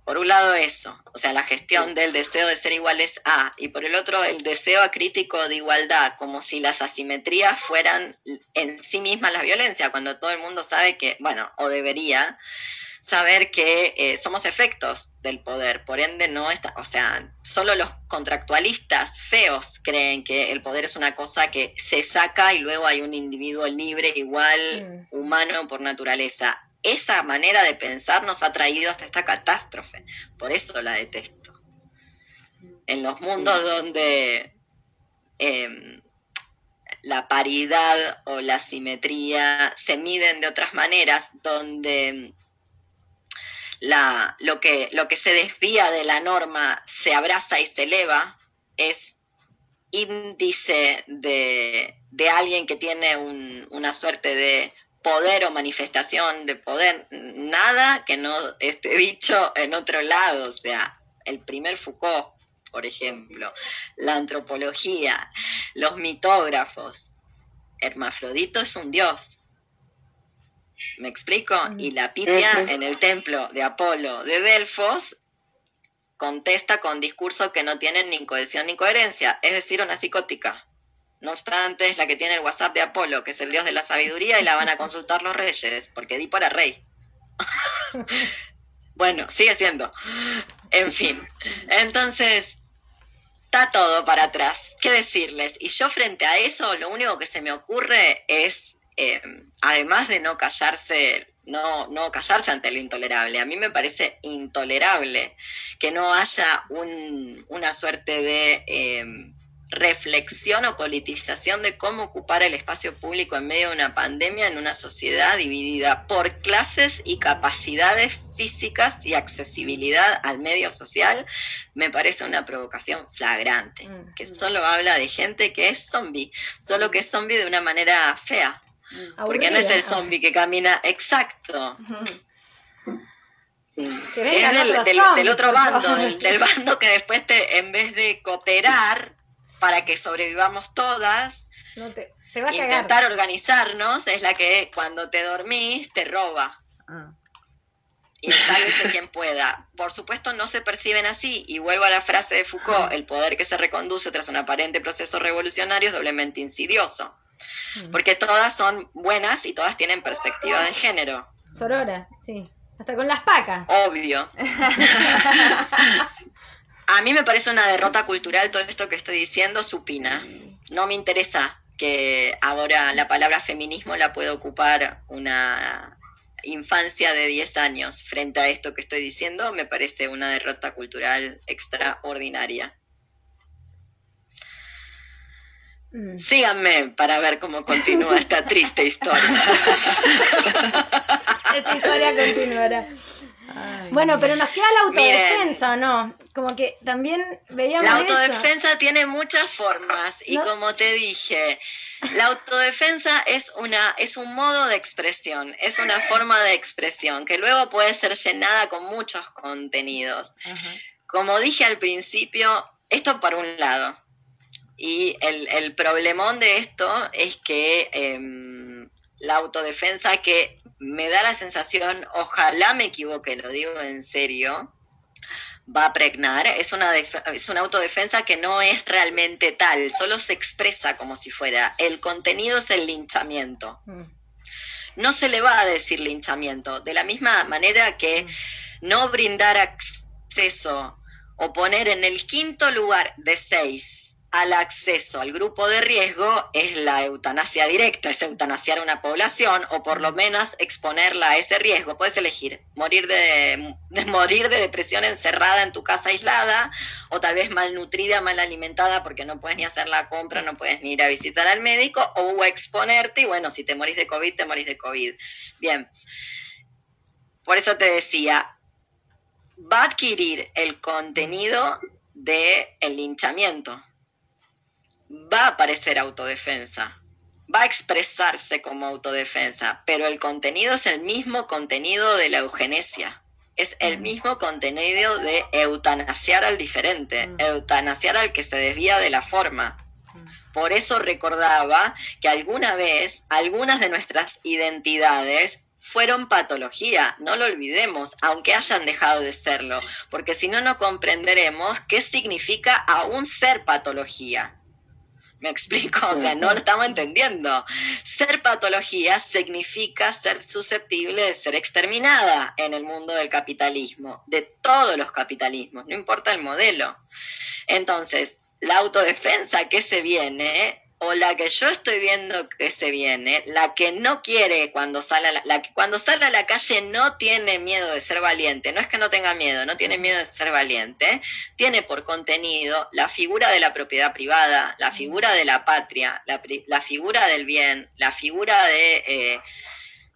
S2: Por un lado eso, o sea, la gestión del deseo de ser iguales a, y por el otro el deseo acrítico de igualdad, como si las asimetrías fueran en sí mismas la violencia, cuando todo el mundo sabe que, bueno, o debería, saber que eh, somos efectos del poder, por ende no está, o sea, solo los contractualistas feos creen que el poder es una cosa que se saca y luego hay un individuo libre, igual, mm. humano por naturaleza. Esa manera de pensar nos ha traído hasta esta catástrofe, por eso la detesto. En los mundos donde em, la paridad o la simetría se miden de otras maneras, donde lo, que, lo que se desvía de la norma se abraza y se eleva, es índice de, alguien que tiene una suerte de poder o manifestación de poder, nada que no esté dicho en otro lado, o sea, el primer Foucault, por ejemplo, la antropología, los mitógrafos, Hermafrodito es un dios, ¿Me explico? Y la Pitia en el templo de Apolo de Delfos contesta con discursos que no tienen ni cohesión ni coherencia, es decir, una psicótica. No obstante, es la que tiene el WhatsApp de Apolo, que es el dios de la sabiduría, y la van a consultar los reyes, porque Edipo era rey. bueno, sigue siendo. En fin. Entonces, está todo para atrás. ¿Qué decirles? Y yo frente a eso, lo único que se me ocurre es eh, además de no callarse, no, no callarse ante lo intolerable, a mí me parece intolerable que no haya una suerte de eh, reflexión o politización de cómo ocupar el espacio público en medio de una pandemia en una sociedad dividida por clases y capacidades físicas y accesibilidad al medio social, me parece una provocación flagrante, mm. que solo habla de gente que es zombie, solo que es zombie de una manera fea. Porque no es el zombie que camina exacto. Es del, otro bando, del, bando que después te, en vez de cooperar para que sobrevivamos todas, intentar organizarnos, es la que cuando te dormís te roba. Ah. Y sálvese quien pueda. Por supuesto no se perciben así, y vuelvo a la frase de Foucault, el poder que se reconduce tras un aparente proceso revolucionario es doblemente insidioso. Mm. Porque todas son buenas y todas tienen perspectiva de género.
S4: Sorora, sí. Hasta con las pacas.
S2: Obvio. A mí me parece una derrota cultural todo esto que estoy diciendo, supina. No me interesa que ahora la palabra feminismo la pueda ocupar una infancia de 10 años frente a esto que estoy diciendo, me parece una derrota cultural extraordinaria. Mm. Síganme para ver cómo continúa esta triste historia.
S4: esta historia continuará. bueno, pero nos queda la autodefensa, ¿no? Como que también veíamos.
S2: La autodefensa tiene muchas formas y como te dije, la autodefensa es, una, es un modo de expresión, es una forma de expresión que luego puede ser llenada con muchos contenidos. Como dije al principio, esto por un lado. Y el, problemón de esto es que em, la autodefensa que me da la sensación, ojalá me equivoque, lo digo en serio, va a pregnar, es una, es una autodefensa que no es realmente tal, solo se expresa como si fuera. El contenido es el linchamiento. Mm. No se le va a decir linchamiento, de la misma manera que mm. no brindar acceso o poner en el quinto lugar de seis al acceso al grupo de riesgo es la eutanasia directa, es eutanasiar a una población o por lo menos exponerla a ese riesgo. Puedes elegir morir de, morir de depresión encerrada en tu casa aislada o tal vez malnutrida, mal alimentada porque no puedes ni hacer la compra, no puedes ni ir a visitar al médico o exponerte y bueno, si te morís de COVID, te morís de COVID. Bien. Por eso te decía, va a adquirir el contenido del el linchamiento va a aparecer autodefensa, va a expresarse como autodefensa, pero el contenido es el mismo contenido de la eugenesia. Es el mismo contenido de eutanasiar al diferente, eutanasiar al que se desvía de la forma. Por eso recordaba que alguna vez algunas de nuestras identidades fueron patología, no lo olvidemos, aunque hayan dejado de serlo, porque si no, no comprenderemos qué significa aún ser patología. ¿Me explico? O sea, no lo estamos entendiendo. Ser patología significa ser susceptible de ser exterminada en el mundo del capitalismo, de todos los capitalismos, no importa el modelo. Entonces, la autodefensa que se viene o la que yo estoy viendo que se viene, la que no quiere cuando sale a la, que cuando sale a la calle no tiene miedo de ser valiente, no es que no tenga miedo, no tiene miedo de ser valiente, tiene por contenido la figura de la propiedad privada, la figura de la patria, la, figura del bien, la figura de eh,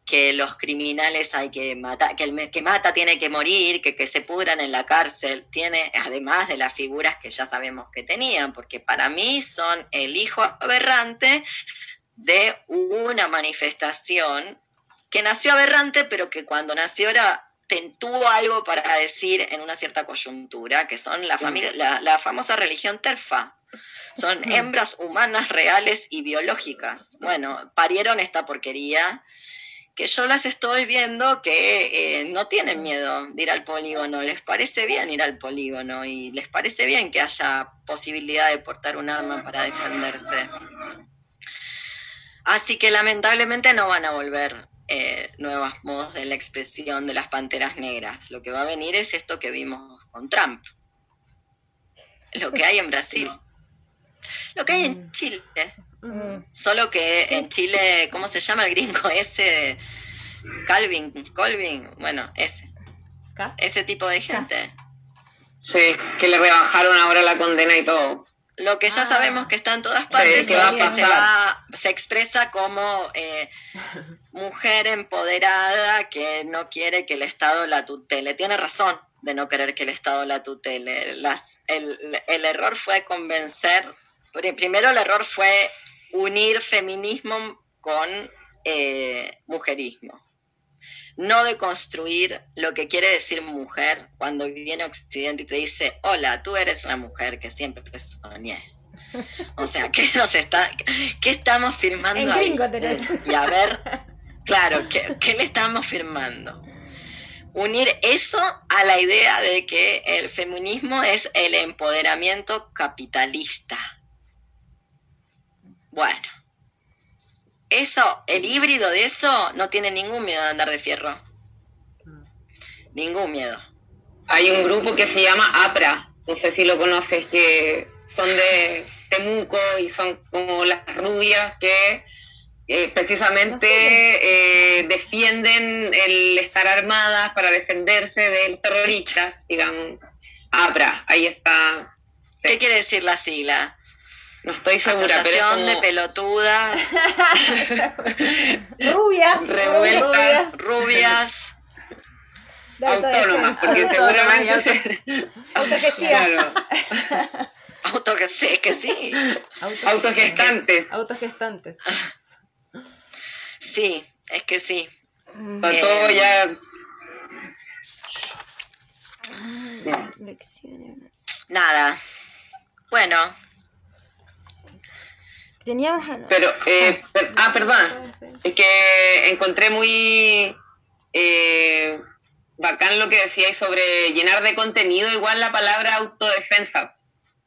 S2: que los criminales hay que matar, que el que mata tiene que morir, que, que se pudran en la cárcel, tiene, además de las figuras que ya sabemos que tenían, porque para mí son el hijo aberrante de una manifestación que nació aberrante, pero que cuando nació era tuvo algo para decir en una cierta coyuntura, que son la, familia, la, la famosa religión terfa. Son hembras humanas reales y biológicas. Bueno, parieron esta porquería que yo las estoy viendo que eh, no tienen miedo de ir al polígono, les parece bien ir al polígono y les parece bien que haya posibilidad de portar un arma para defenderse. Así que lamentablemente no van a volver eh, nuevos modos de la expresión de las panteras negras. Lo que va a venir es esto que vimos con Trump, lo que hay en Brasil, lo que hay en mm. Solo que en Chile, ¿cómo se llama el gringo ese? Calvin, Colvin, bueno, ese. Ese tipo de gente.
S3: Sí, que le rebajaron ahora la condena y todo.
S2: Lo que ya ah. sabemos que está en todas partes, que, se, se expresa como eh, mujer empoderada que no quiere que el Estado la tutele. Tiene razón de no querer que el Estado la tutele. Las, el, el error fue convencer, primero el error fue unir feminismo con eh, mujerismo. No de construir lo que quiere decir mujer cuando viene Occidente y te dice, hola, tú eres una mujer que siempre soñé. O sea, ¿qué nos está, qué estamos firmando ahí? Y a ver, claro, ¿qué, ¿qué le estamos firmando? unir eso a la idea de que el feminismo es el empoderamiento capitalista. Bueno, eso, el híbrido de eso no tiene ningún miedo de andar de fierro. Ningún miedo.
S3: Hay un grupo que se llama APRA, no sé si lo conoces, que son de Temuco y son como las rubias que eh, precisamente eh, defienden el estar armadas para defenderse de los terroristas, digamos. APRA, ahí está.
S2: ¿Qué quiere decir la sigla?
S3: No estoy segura,
S2: Asociación
S3: pero es
S2: de
S3: como
S2: pelotudas,
S4: Rubias.
S3: Revueltas.
S4: rubias,
S2: rubias.
S4: de
S3: autónomas, porque seguramente se-
S4: Autogestiva.
S3: claro,
S2: Auto que sí, es que sí.
S3: autogestantes,
S5: Autogestantes.
S2: Sí, es que sí.
S4: Mm,
S3: con
S2: Eh,
S3: todo ya
S4: lecciones.
S2: Nada. Bueno,
S4: Teníamos. ah, no.
S3: Pero, eh, per- ah, perdón. Es que encontré muy eh, bacán lo que decíais sobre llenar de contenido igual la palabra autodefensa.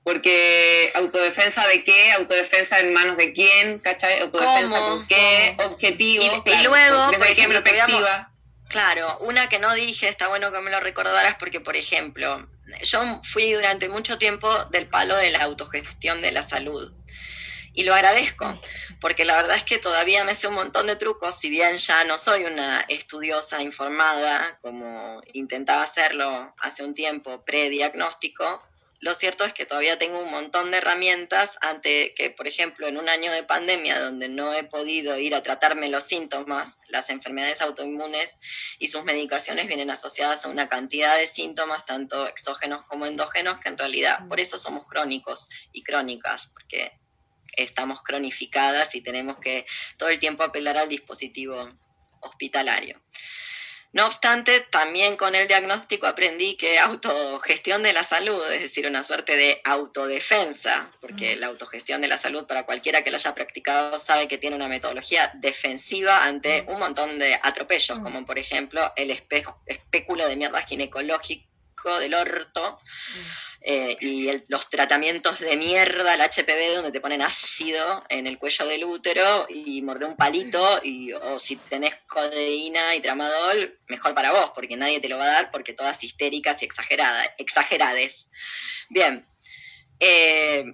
S3: Porque autodefensa de qué, autodefensa en manos de quién, ¿cachai? Autodefensa
S2: ¿Cómo?
S3: con qué, objetivo.
S2: Y- y luego,
S3: desde
S2: por
S3: qué
S2: ejemplo,
S3: perspectiva.
S2: Claro, una que no dije, está bueno que me lo recordaras porque, por ejemplo, yo fui durante mucho tiempo del palo de la autogestión de la salud. Y lo agradezco, porque la verdad es que todavía me sé un montón de trucos, si bien ya no soy una estudiosa informada como intentaba hacerlo hace un tiempo prediagnóstico, lo cierto es que todavía tengo un montón de herramientas ante que, por ejemplo, en un año de pandemia donde no he podido ir a tratarme los síntomas, las enfermedades autoinmunes y sus medicaciones vienen asociadas a una cantidad de síntomas, tanto exógenos como endógenos, que en realidad por eso somos crónicos y crónicas, porque estamos cronificadas y tenemos que todo el tiempo apelar al dispositivo hospitalario. No obstante, también con el diagnóstico aprendí que autogestión de la salud, es decir, una suerte de autodefensa, porque la autogestión de la salud para cualquiera que lo haya practicado sabe que tiene una metodología defensiva ante un montón de atropellos, como por ejemplo el espe- espéculo de mierda del orto, eh, y el- los tratamientos de mierda, el HPV, donde te ponen ácido en el cuello del útero y morder un palito, y, o si tenés codeína y tramadol, mejor para vos, porque nadie te lo va a dar, porque todas histéricas y exageradas, exagerades. Bien, eh,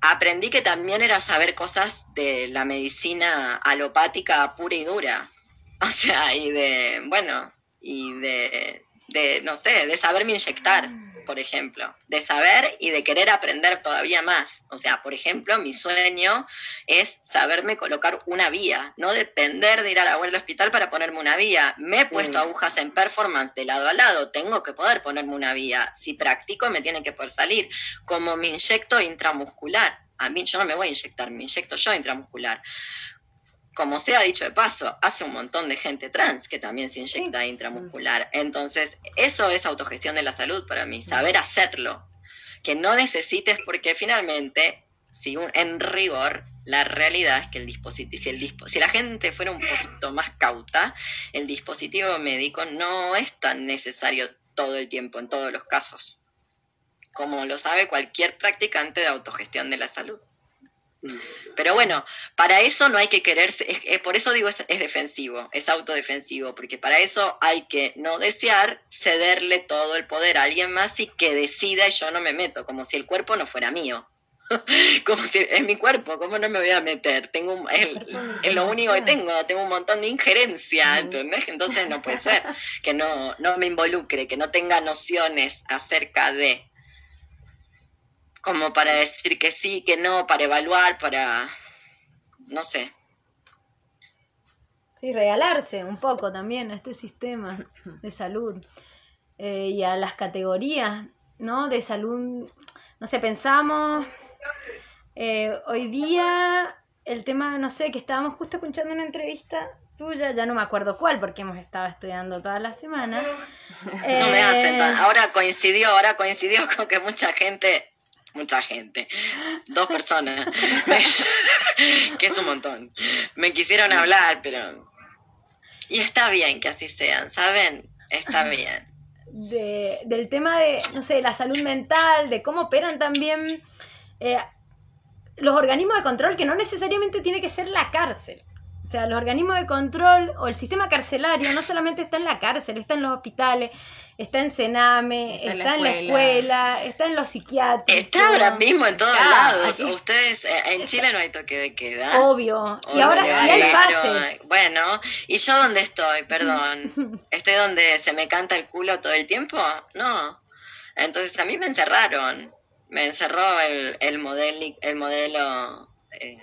S2: aprendí que también era saber cosas de la medicina alopática pura y dura, o sea, y de, bueno, y de, de no sé, de saberme inyectar por ejemplo, de saber y de querer aprender todavía más. O sea, por ejemplo, mi sueño es saberme colocar una vía, no depender de ir a la del hospital para ponerme una vía. Me he puesto
S3: Mm.
S2: agujas en performance de lado a lado, tengo que poder ponerme una vía. Si practico, me tiene que poder salir. Como me inyecto intramuscular. A mí yo no me voy a inyectar, me inyecto yo intramuscular como sea dicho de paso, hace un montón de gente trans que también se inyecta intramuscular. Entonces, eso es autogestión de la salud para mí, saber hacerlo. Que no necesites, porque finalmente, si un- en rigor, la realidad es que el dispositivo, si, el dispo- si la gente fuera un poquito más cauta, el dispositivo médico no es tan necesario todo el tiempo, en todos los casos, como lo sabe cualquier practicante de autogestión de la salud. Pero bueno, para eso no hay que quererse, es- es- por eso digo es, es defensivo, es autodefensivo, porque para eso hay que no desear cederle todo el poder a alguien más y que decida y yo no me meto, como si el cuerpo no fuera mío. como si es mi cuerpo, ¿cómo no me voy a meter? Tengo un- es, es lo único que tengo, tengo un montón de injerencia, ¿entendés? Entonces no puede ser que no, no me involucre, que no tenga nociones acerca de como para decir que sí, que no, para evaluar, para, no sé.
S4: Sí, regalarse un poco también a este sistema de salud eh, y a las categorías, ¿no? De salud, no sé, pensamos eh, hoy día el tema, no sé, que estábamos justo escuchando una entrevista tuya, ya no me acuerdo cuál, porque hemos estado estudiando toda la semana.
S2: No me hacen tan- Ahora coincidió, ahora coincidió con que mucha gente, mucha gente, dos personas, que es un montón, me quisieron hablar, pero... Y está bien que así sean, ¿saben? Está bien.
S4: de- del tema de, no sé, la salud mental, de cómo operan también eh, los organismos de control, que no necesariamente tiene que ser la cárcel. O sea, los organismos de control o el sistema carcelario no solamente está en la cárcel, está en los hospitales, está en Sename,
S5: Está
S4: está,
S5: en la
S4: en la escuela, está en los psiquiátricos.
S2: Está ahora mismo en todos
S5: Está,
S2: lados.
S5: aquí.
S2: Ustedes, eh, en Chile no hay toque de queda.
S4: Obvio. Y ahora y hay bases.
S2: Bueno, ¿y yo dónde estoy? Perdón. ¿Estoy donde se me canta el culo todo el tiempo? No. Entonces a mí me encerraron. me encerró el, el, modelo, el modelo eh,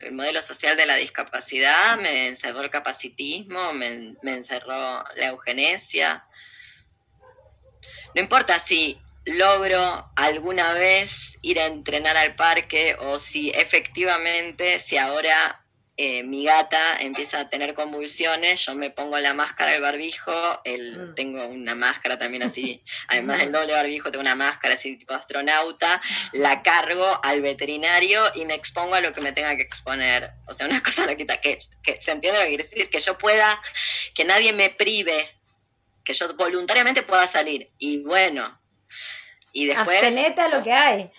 S2: el modelo social de la discapacidad, me encerró el capacitismo, me, encerró la eugenesia. No importa si logro alguna vez ir a entrenar al parque o si efectivamente, si ahora eh, mi gata empieza a tener convulsiones, yo me pongo la máscara, el barbijo, el, mm. tengo una máscara también así, además del doble barbijo, tengo una máscara así tipo astronauta, la cargo al veterinario y me expongo a lo que me tenga que exponer. O sea, una cosa que, que, que se entiende lo que quiere decir, que yo pueda, que nadie me prive, que yo voluntariamente pueda salir. Y bueno, y después...
S4: Abstenete a lo que hay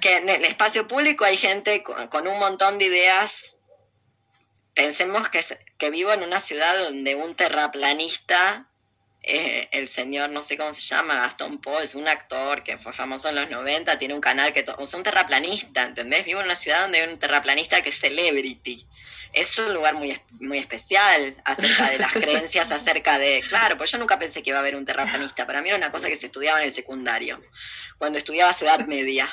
S2: que en el espacio público hay gente con, un montón de ideas pensemos que, que vivo en una ciudad donde un terraplanista, eh, el señor, no sé cómo se llama, Gastón Paul, es un actor que fue famoso en los 90, tiene un canal que... Es un terraplanista, ¿entendés? Vivo en una ciudad donde hay un terraplanista que es celebrity. Es un lugar muy, muy especial acerca de las creencias, acerca de... Claro, pues yo nunca pensé que iba a haber un terraplanista. Para mí era una cosa que se estudiaba en el secundario, cuando estudiaba Edad Media.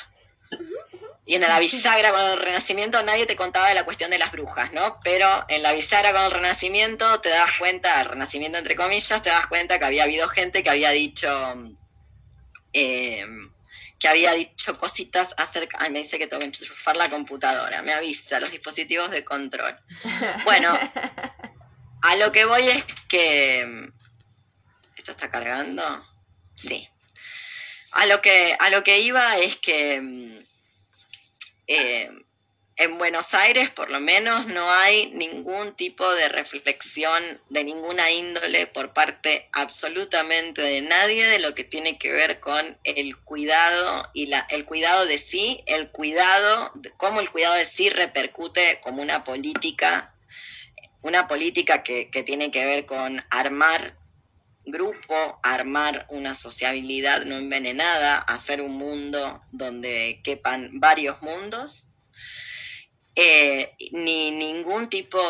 S2: Y en la bisagra con el Renacimiento nadie te contaba de la cuestión de las brujas, ¿no? Pero en la bisagra con el Renacimiento te das cuenta, el Renacimiento entre comillas, te das cuenta que había habido gente que había dicho, eh, que había dicho cositas acerca, ay, me dice que tengo que enchufar la computadora, me avisa, los dispositivos de control. Bueno, a lo que voy es que, ¿esto está cargando? Sí. A lo que, a lo que iba es que eh, en Buenos Aires, por lo menos, no hay ningún tipo de reflexión de ninguna índole por parte absolutamente de nadie de lo que tiene que ver con el cuidado y el cuidado de sí, el cuidado, cómo el cuidado de sí repercute como una política, una política que tiene que ver con armar grupo, armar una sociabilidad no envenenada, hacer un mundo donde quepan varios mundos, eh, ni ningún tipo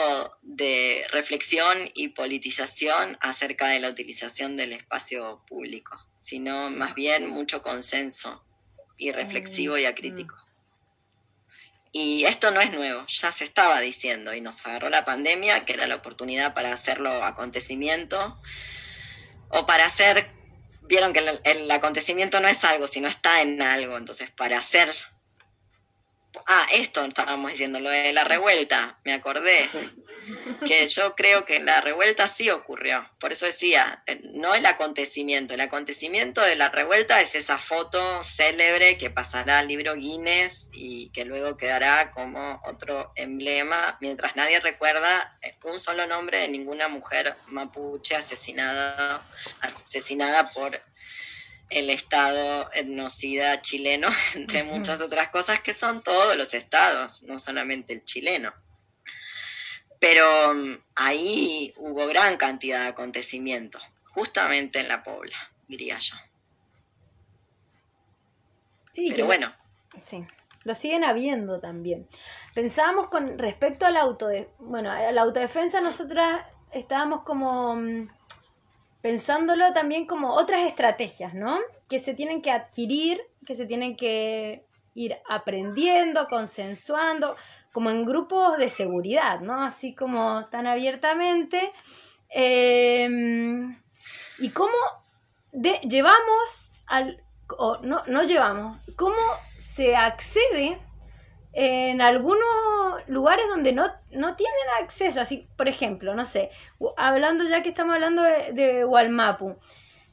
S2: de reflexión y politización acerca de la utilización del espacio público, sino más bien mucho consenso y reflexivo y acrítico. Y esto no es nuevo, ya se estaba diciendo y nos agarró la pandemia, que era la oportunidad para hacerlo acontecimiento o para hacer, vieron que el, acontecimiento no es algo, sino está en algo, entonces para hacer Ah, esto estábamos diciendo, lo de la revuelta, me acordé. Que yo creo que la revuelta sí ocurrió. Por eso decía, eh, no el acontecimiento. El acontecimiento de la revuelta es esa foto célebre que pasará al libro Guinness y que luego quedará como otro emblema, mientras nadie recuerda eh, un solo nombre de ninguna mujer mapuche asesinada, asesinada por el Estado etnocida chileno, entre muchas otras cosas que son todos los estados, no solamente el chileno. Pero mm, ahí hubo gran cantidad de acontecimientos, justamente en la Pobla, diría yo.
S4: Sí, Pero bueno. Sí, lo siguen habiendo también. Pensábamos con respecto a la, bueno, a la autodefensa, nosotras estábamos como mm, pensándolo también como otras estrategias, ¿no? Que se tienen que adquirir, que se tienen que ir aprendiendo, consensuando, como en grupos de seguridad, ¿no? Así como tan abiertamente. Em, y cómo llevamos al, o no, no llevamos, cómo se accede en algunos lugares donde no, no tienen acceso, así, por ejemplo, no sé, hablando ya que estamos hablando de, de Walmapu,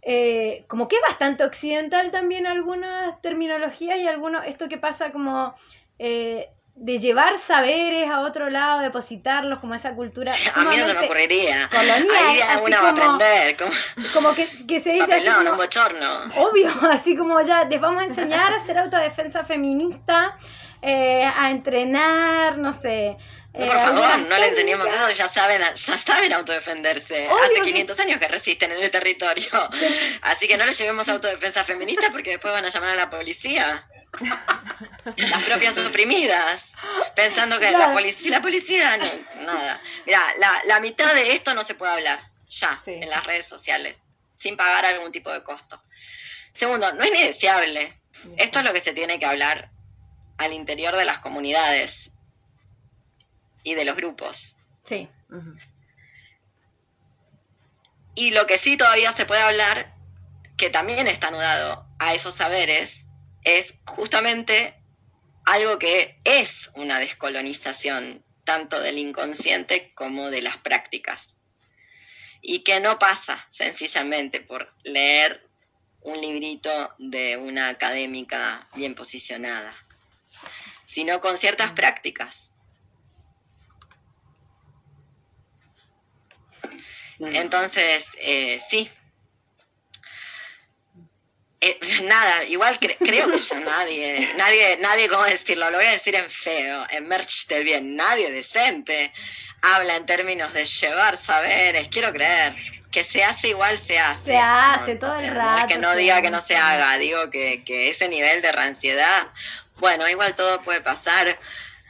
S4: eh, como que es bastante occidental también algunas terminologías y algunos, esto que pasa como eh, de llevar saberes a otro lado, depositarlos, como esa cultura.
S2: a mí no se me ocurriría.
S4: Colonial,
S2: uno va a aprender.
S4: Como, que, que, se dice así.
S2: un bochorno.
S4: Obvio, así como ya les vamos a enseñar a hacer autodefensa feminista eh, a entrenar, no sé.
S2: No, por eh, favor, no le enseñemos eso, ya saben, ya saben autodefenderse. Hace 500 años que resisten en el territorio. Así que no les llevemos autodefensa feminista porque después van a llamar a la policía. Las propias oprimidas, pensando que la policía, la policía, no, nada. Mira, la, la, mitad de esto no se puede hablar ya en las redes sociales, sin pagar algún tipo de costo Segundo, no es ni deseable. Esto es lo que se tiene que hablar al interior de las comunidades y de los grupos.
S4: Sí.
S2: Y lo que sí todavía se puede hablar, que también está anudado a esos saberes, es justamente algo que es una descolonización, tanto del inconsciente como de las prácticas. Y que no pasa sencillamente por leer un librito de una académica bien posicionada, sino con ciertas prácticas. Entonces, eh, sí. Eh, nada, igual creo que ya nadie, nadie, nadie, ¿cómo decirlo? Lo voy a decir en feo, en merch del bien, nadie decente habla en términos de llevar saberes, quiero creer. Que se hace igual se hace.
S4: Se hace todo el rato.
S2: No es que no diga que no se haga, digo que, que ese nivel de ranciedad, bueno, igual todo puede pasar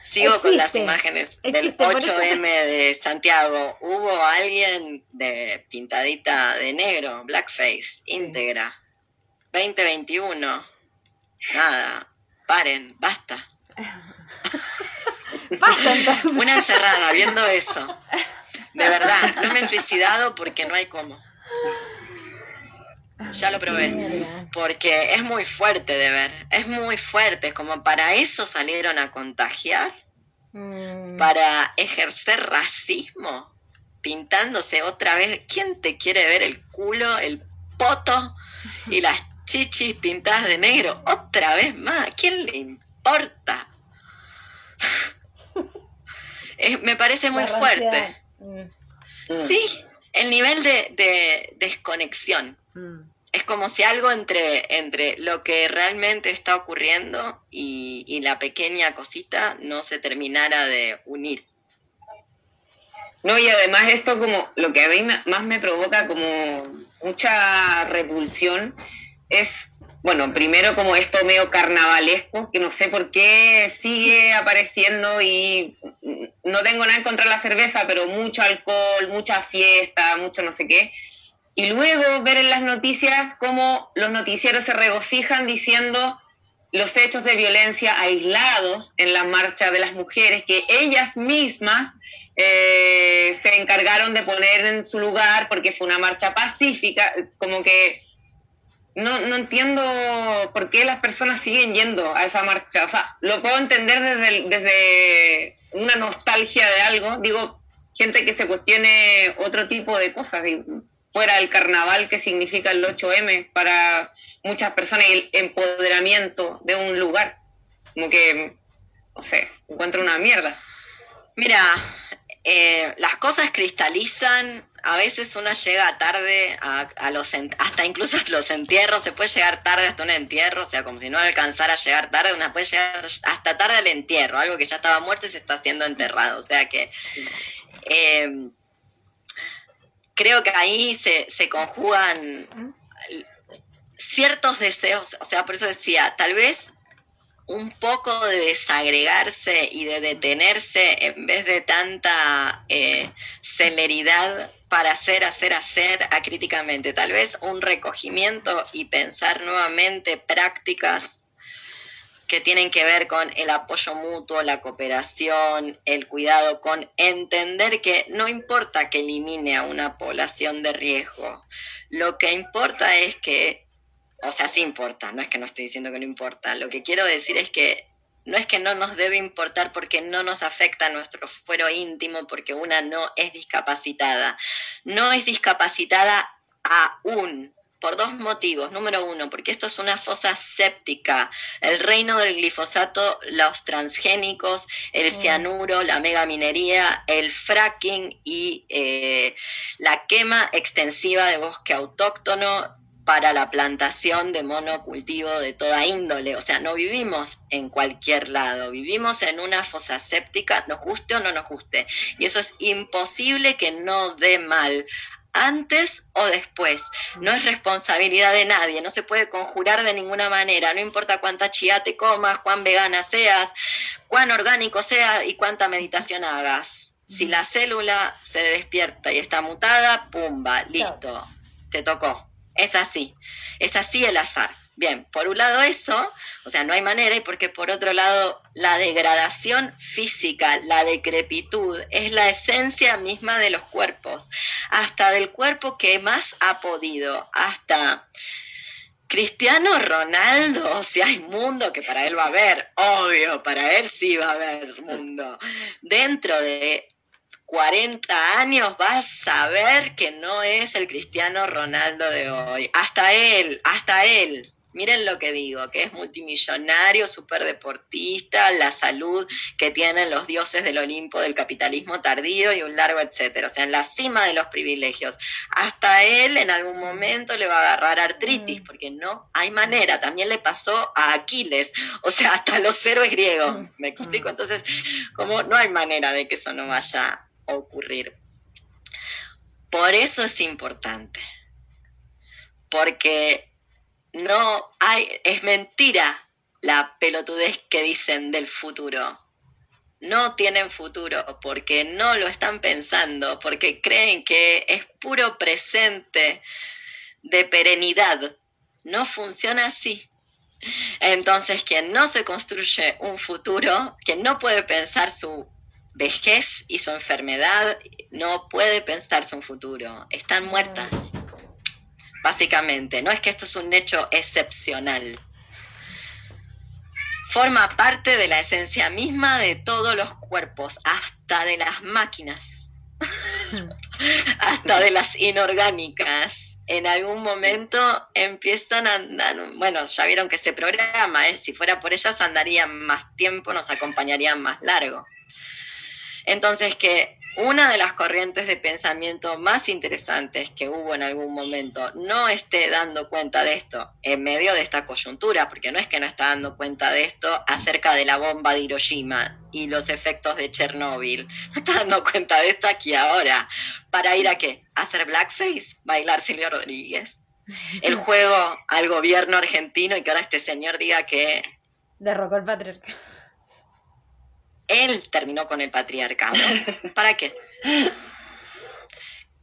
S2: Sigo con las imágenes del 8M de Santiago. Hubo alguien de pintadita de negro, blackface, íntegra. 2021. Nada, paren, basta. Una encerrada viendo eso. De verdad, no me he suicidado porque no hay cómo. Ya lo probé. Porque es muy fuerte de ver. Es muy fuerte. Como para eso salieron a contagiar. Mm. Para ejercer racismo. Pintándose otra vez. ¿Quién te quiere ver el culo, el poto y las chichis pintadas de negro? Otra vez más. ¿Quién le importa? me parece muy fuerte. Mm. Sí, el nivel de, desconexión. Mm. Es como si algo entre, entre lo que realmente está ocurriendo y, y, la pequeña cosita no se terminara de unir.
S3: No, y además esto como lo que a mí más me provoca como mucha repulsión es bueno, primero como esto medio carnavalesco, que no sé por qué sigue apareciendo y no tengo nada en contra la cerveza, pero mucho alcohol, mucha fiesta, mucho no sé qué. Y luego ver en las noticias cómo los noticieros se regocijan diciendo los hechos de violencia aislados en la marcha de las mujeres, que ellas mismas eh, se encargaron de poner en su lugar porque fue una marcha pacífica, como que no, no entiendo por qué las personas siguen yendo a esa marcha. O sea, lo puedo entender desde, desde una nostalgia de algo. Digo, gente que se cuestione otro tipo de cosas, fuera del carnaval que significa el 8M para muchas personas y el empoderamiento de un lugar. Como que, no sé, encuentro una mierda.
S2: Mira, eh, las cosas cristalizan, a veces una llega tarde a, los hasta incluso los entierros, se puede llegar tarde hasta un entierro, o sea, como si no alcanzara a llegar tarde, una puede llegar hasta tarde al entierro, algo que ya estaba muerto y se está haciendo enterrado, o sea que eh, creo que ahí se, se conjugan ciertos deseos, o sea, por eso decía, tal vez un poco de desagregarse y de detenerse en vez de tanta eh, celeridad para hacer, hacer, hacer acríticamente. Tal vez un recogimiento y pensar nuevamente prácticas que tienen que ver con el apoyo mutuo, la cooperación, el cuidado, con entender que no importa que elimine a una población de riesgo, lo que importa es que o sea, sí importa, no es que no estoy diciendo que no importa. Lo que quiero decir es que no es que no nos debe importar porque no nos afecta nuestro fuero íntimo, porque una no es discapacitada. No es discapacitada aún, por dos motivos. Número uno, porque esto es una fosa séptica. El reino del glifosato, los transgénicos, el mm. cianuro, la megaminería, el fracking y eh, la quema extensiva de bosque autóctono para la plantación de monocultivo de toda índole. O sea, no vivimos en cualquier lado, vivimos en una fosa séptica, nos guste o no nos guste. Y eso es imposible que no dé mal antes o después. No es responsabilidad de nadie, no se puede conjurar de ninguna manera, no importa cuánta chía te comas, cuán vegana seas, cuán orgánico seas y cuánta meditación hagas. Si la célula se despierta y está mutada, pumba, listo, te tocó. Es así, es así el azar. Bien, por un lado eso, o sea, no hay manera, y porque por otro lado la degradación física, la decrepitud, es la esencia misma de los cuerpos, hasta del cuerpo que más ha podido, hasta Cristiano Ronaldo, si hay mundo que para él va a haber, obvio, para él sí va a haber mundo. Dentro de 40 años vas a ver que no es el Cristiano Ronaldo de hoy. Hasta él, hasta él. Miren lo que digo, que es multimillonario, superdeportista, la salud que tienen los dioses del Olimpo del capitalismo tardío y un largo etcétera. O sea, en la cima de los privilegios. Hasta él en algún momento le va a agarrar artritis, mm. porque no hay manera. También le pasó a Aquiles, o sea, hasta los héroes griegos. ¿Me explico? Entonces, como no hay manera de que eso no vaya a ocurrir. Por eso es importante. Porque no hay, es mentira la pelotudez que dicen del futuro. No tienen futuro porque no lo están pensando, porque creen que es puro presente de perenidad. No funciona así. Entonces, quien no se construye un futuro, quien no puede pensar su vejez y su enfermedad, no puede pensarse un futuro. Están muertas básicamente. No es que esto es un hecho excepcional. Forma parte de la esencia misma de todos los cuerpos, hasta de las máquinas, hasta de las inorgánicas. En algún momento empiezan a andar, bueno, ya vieron que se programa, ¿eh? si fuera por ellas andarían más tiempo, nos acompañarían más largo. Entonces, que una de las corrientes de pensamiento más interesantes que hubo en algún momento no esté dando cuenta de esto en medio de esta coyuntura, porque no es que no está dando cuenta de esto acerca de la bomba de Hiroshima y los efectos de Chernóbil, no está dando cuenta de esto aquí ahora. ¿Para ir a qué? ¿A hacer blackface? ¿Bailar Silvio Rodríguez? El juego al gobierno argentino y que ahora este señor diga que...
S4: Derrocó el patriarca
S2: él terminó con el patriarcado. ¿Para qué?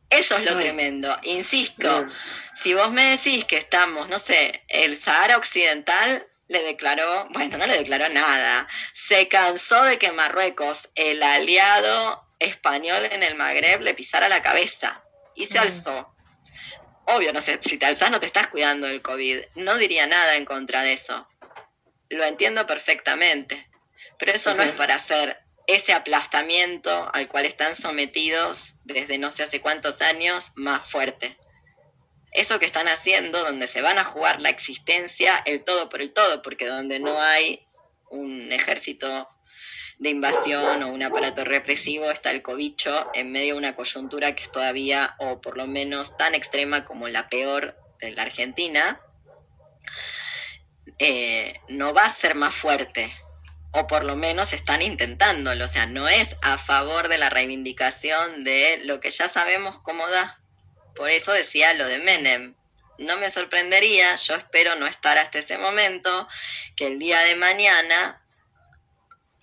S2: Eso es lo tremendo. Insisto, si vos me decís que estamos, no sé, el Sahara Occidental le declaró, bueno, no le declaró nada. Se cansó de que Marruecos, el aliado español en el Magreb, le pisara la cabeza y se alzó. Obvio, no sé, si te alzás no te estás cuidando del COVID. No diría nada en contra de eso. Lo entiendo perfectamente. Pero eso no es para hacer ese aplastamiento al cual están sometidos desde no sé hace cuántos años más fuerte. Eso que están haciendo, donde se van a jugar la existencia, el todo por el todo, porque donde no hay un ejército de invasión o un aparato represivo, está el cobicho en medio de una coyuntura que es todavía, o por lo menos tan extrema como la peor de la Argentina, eh, no va a ser más fuerte, o por lo menos están intentándolo, o sea, no es a favor de la reivindicación de lo que ya sabemos cómo da. Por eso decía lo de Menem. No me sorprendería, yo espero no estar hasta ese momento, que el día de mañana,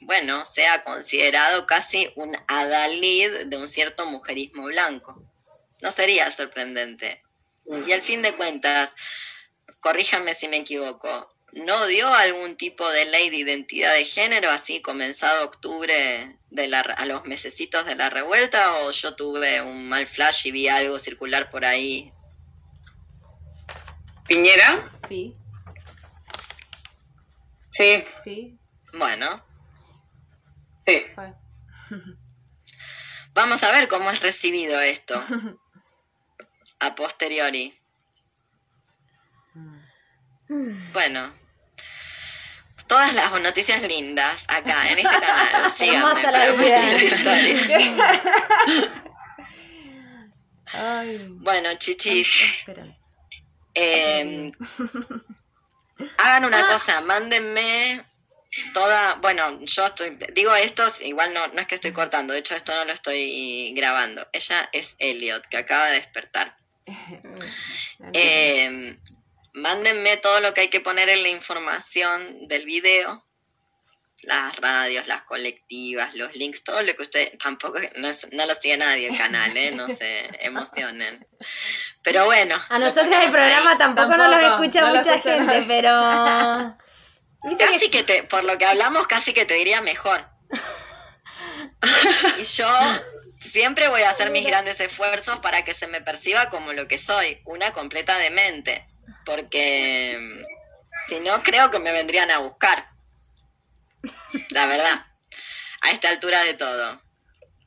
S2: bueno, sea considerado casi un adalid de un cierto mujerismo blanco. No sería sorprendente. Y al fin de cuentas, corríjame si me equivoco, no dio algún tipo de ley de identidad de género así comenzado octubre de la, a los mesecitos de la revuelta o yo tuve un mal flash y vi algo circular por ahí?
S3: ¿Piñera?
S4: Sí.
S3: Sí.
S4: Sí.
S2: Bueno.
S3: Sí.
S2: Vamos a ver cómo es recibido esto a posteriori. Mm. Bueno, todas las noticias lindas acá en este canal. Síganme para historias. bueno, chichis. Eh, hagan una ah. cosa, mándenme toda, bueno, yo estoy, digo esto, igual no, no es que estoy cortando, de hecho esto no lo estoy grabando. Ella es Elliot, que acaba de despertar. eh, mándenme todo lo que hay que poner en la información del video las radios, las colectivas, los links, todo lo que usted tampoco, no, lo sigue nadie el canal, ¿eh? no se emocionen. Pero bueno.
S4: A nosotros el programa tampoco, nos lo escucha mucha gente, pero...
S2: Casi que te, por lo que hablamos, casi que te diría mejor. Y yo siempre voy a hacer mis grandes esfuerzos para que se me perciba como lo que soy, una completa demente, porque si no creo que me vendrían a buscar, la verdad, a esta altura de todo.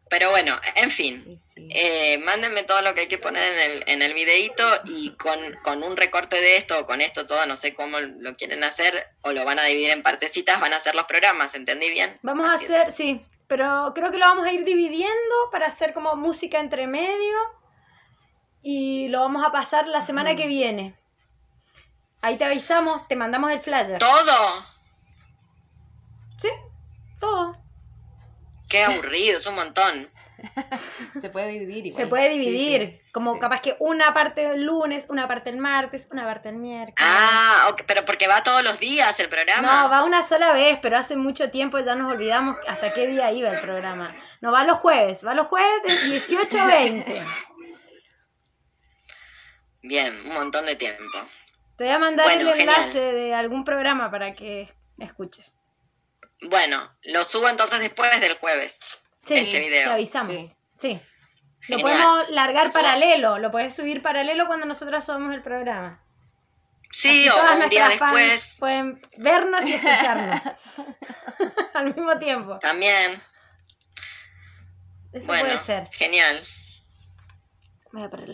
S2: Pero bueno, en fin, eh, mándenme todo lo que hay que poner en el, en el videíto y con, con, un recorte de esto o con esto todo, no sé cómo lo quieren hacer o lo van a dividir en partecitas, van a hacer los programas, ¿entendí bien?
S4: Vamos a hacer, sí, pero creo que lo vamos a ir dividiendo para hacer como música entre medio y lo vamos a pasar la semana que viene. Ahí te avisamos, te mandamos el flyer.
S2: ¿Todo?
S4: Sí, todo.
S2: Qué aburrido, es un montón.
S5: Se puede dividir
S4: Se puede dividir, como capaz que una parte el lunes, una parte el martes, una parte el miércoles.
S2: Ah, pero porque va todos los días el programa.
S4: No, va una sola vez, pero hace mucho tiempo ya nos olvidamos hasta qué día iba el programa. No, va los jueves, va los jueves de 18 a 20.
S2: Bien, un montón de tiempo.
S4: Te voy a mandar el enlace de algún programa para que escuches.
S2: Bueno, lo subo entonces después del jueves.
S4: Sí, este video. te avisamos. Sí. Lo podemos largar paralelo, lo puedes subir paralelo cuando nosotros subamos el programa.
S2: Sí, o un día después.
S4: Pueden vernos y escucharnos al mismo tiempo.
S2: También.
S4: Eso puede ser.
S2: Genial.
S4: Voy a parar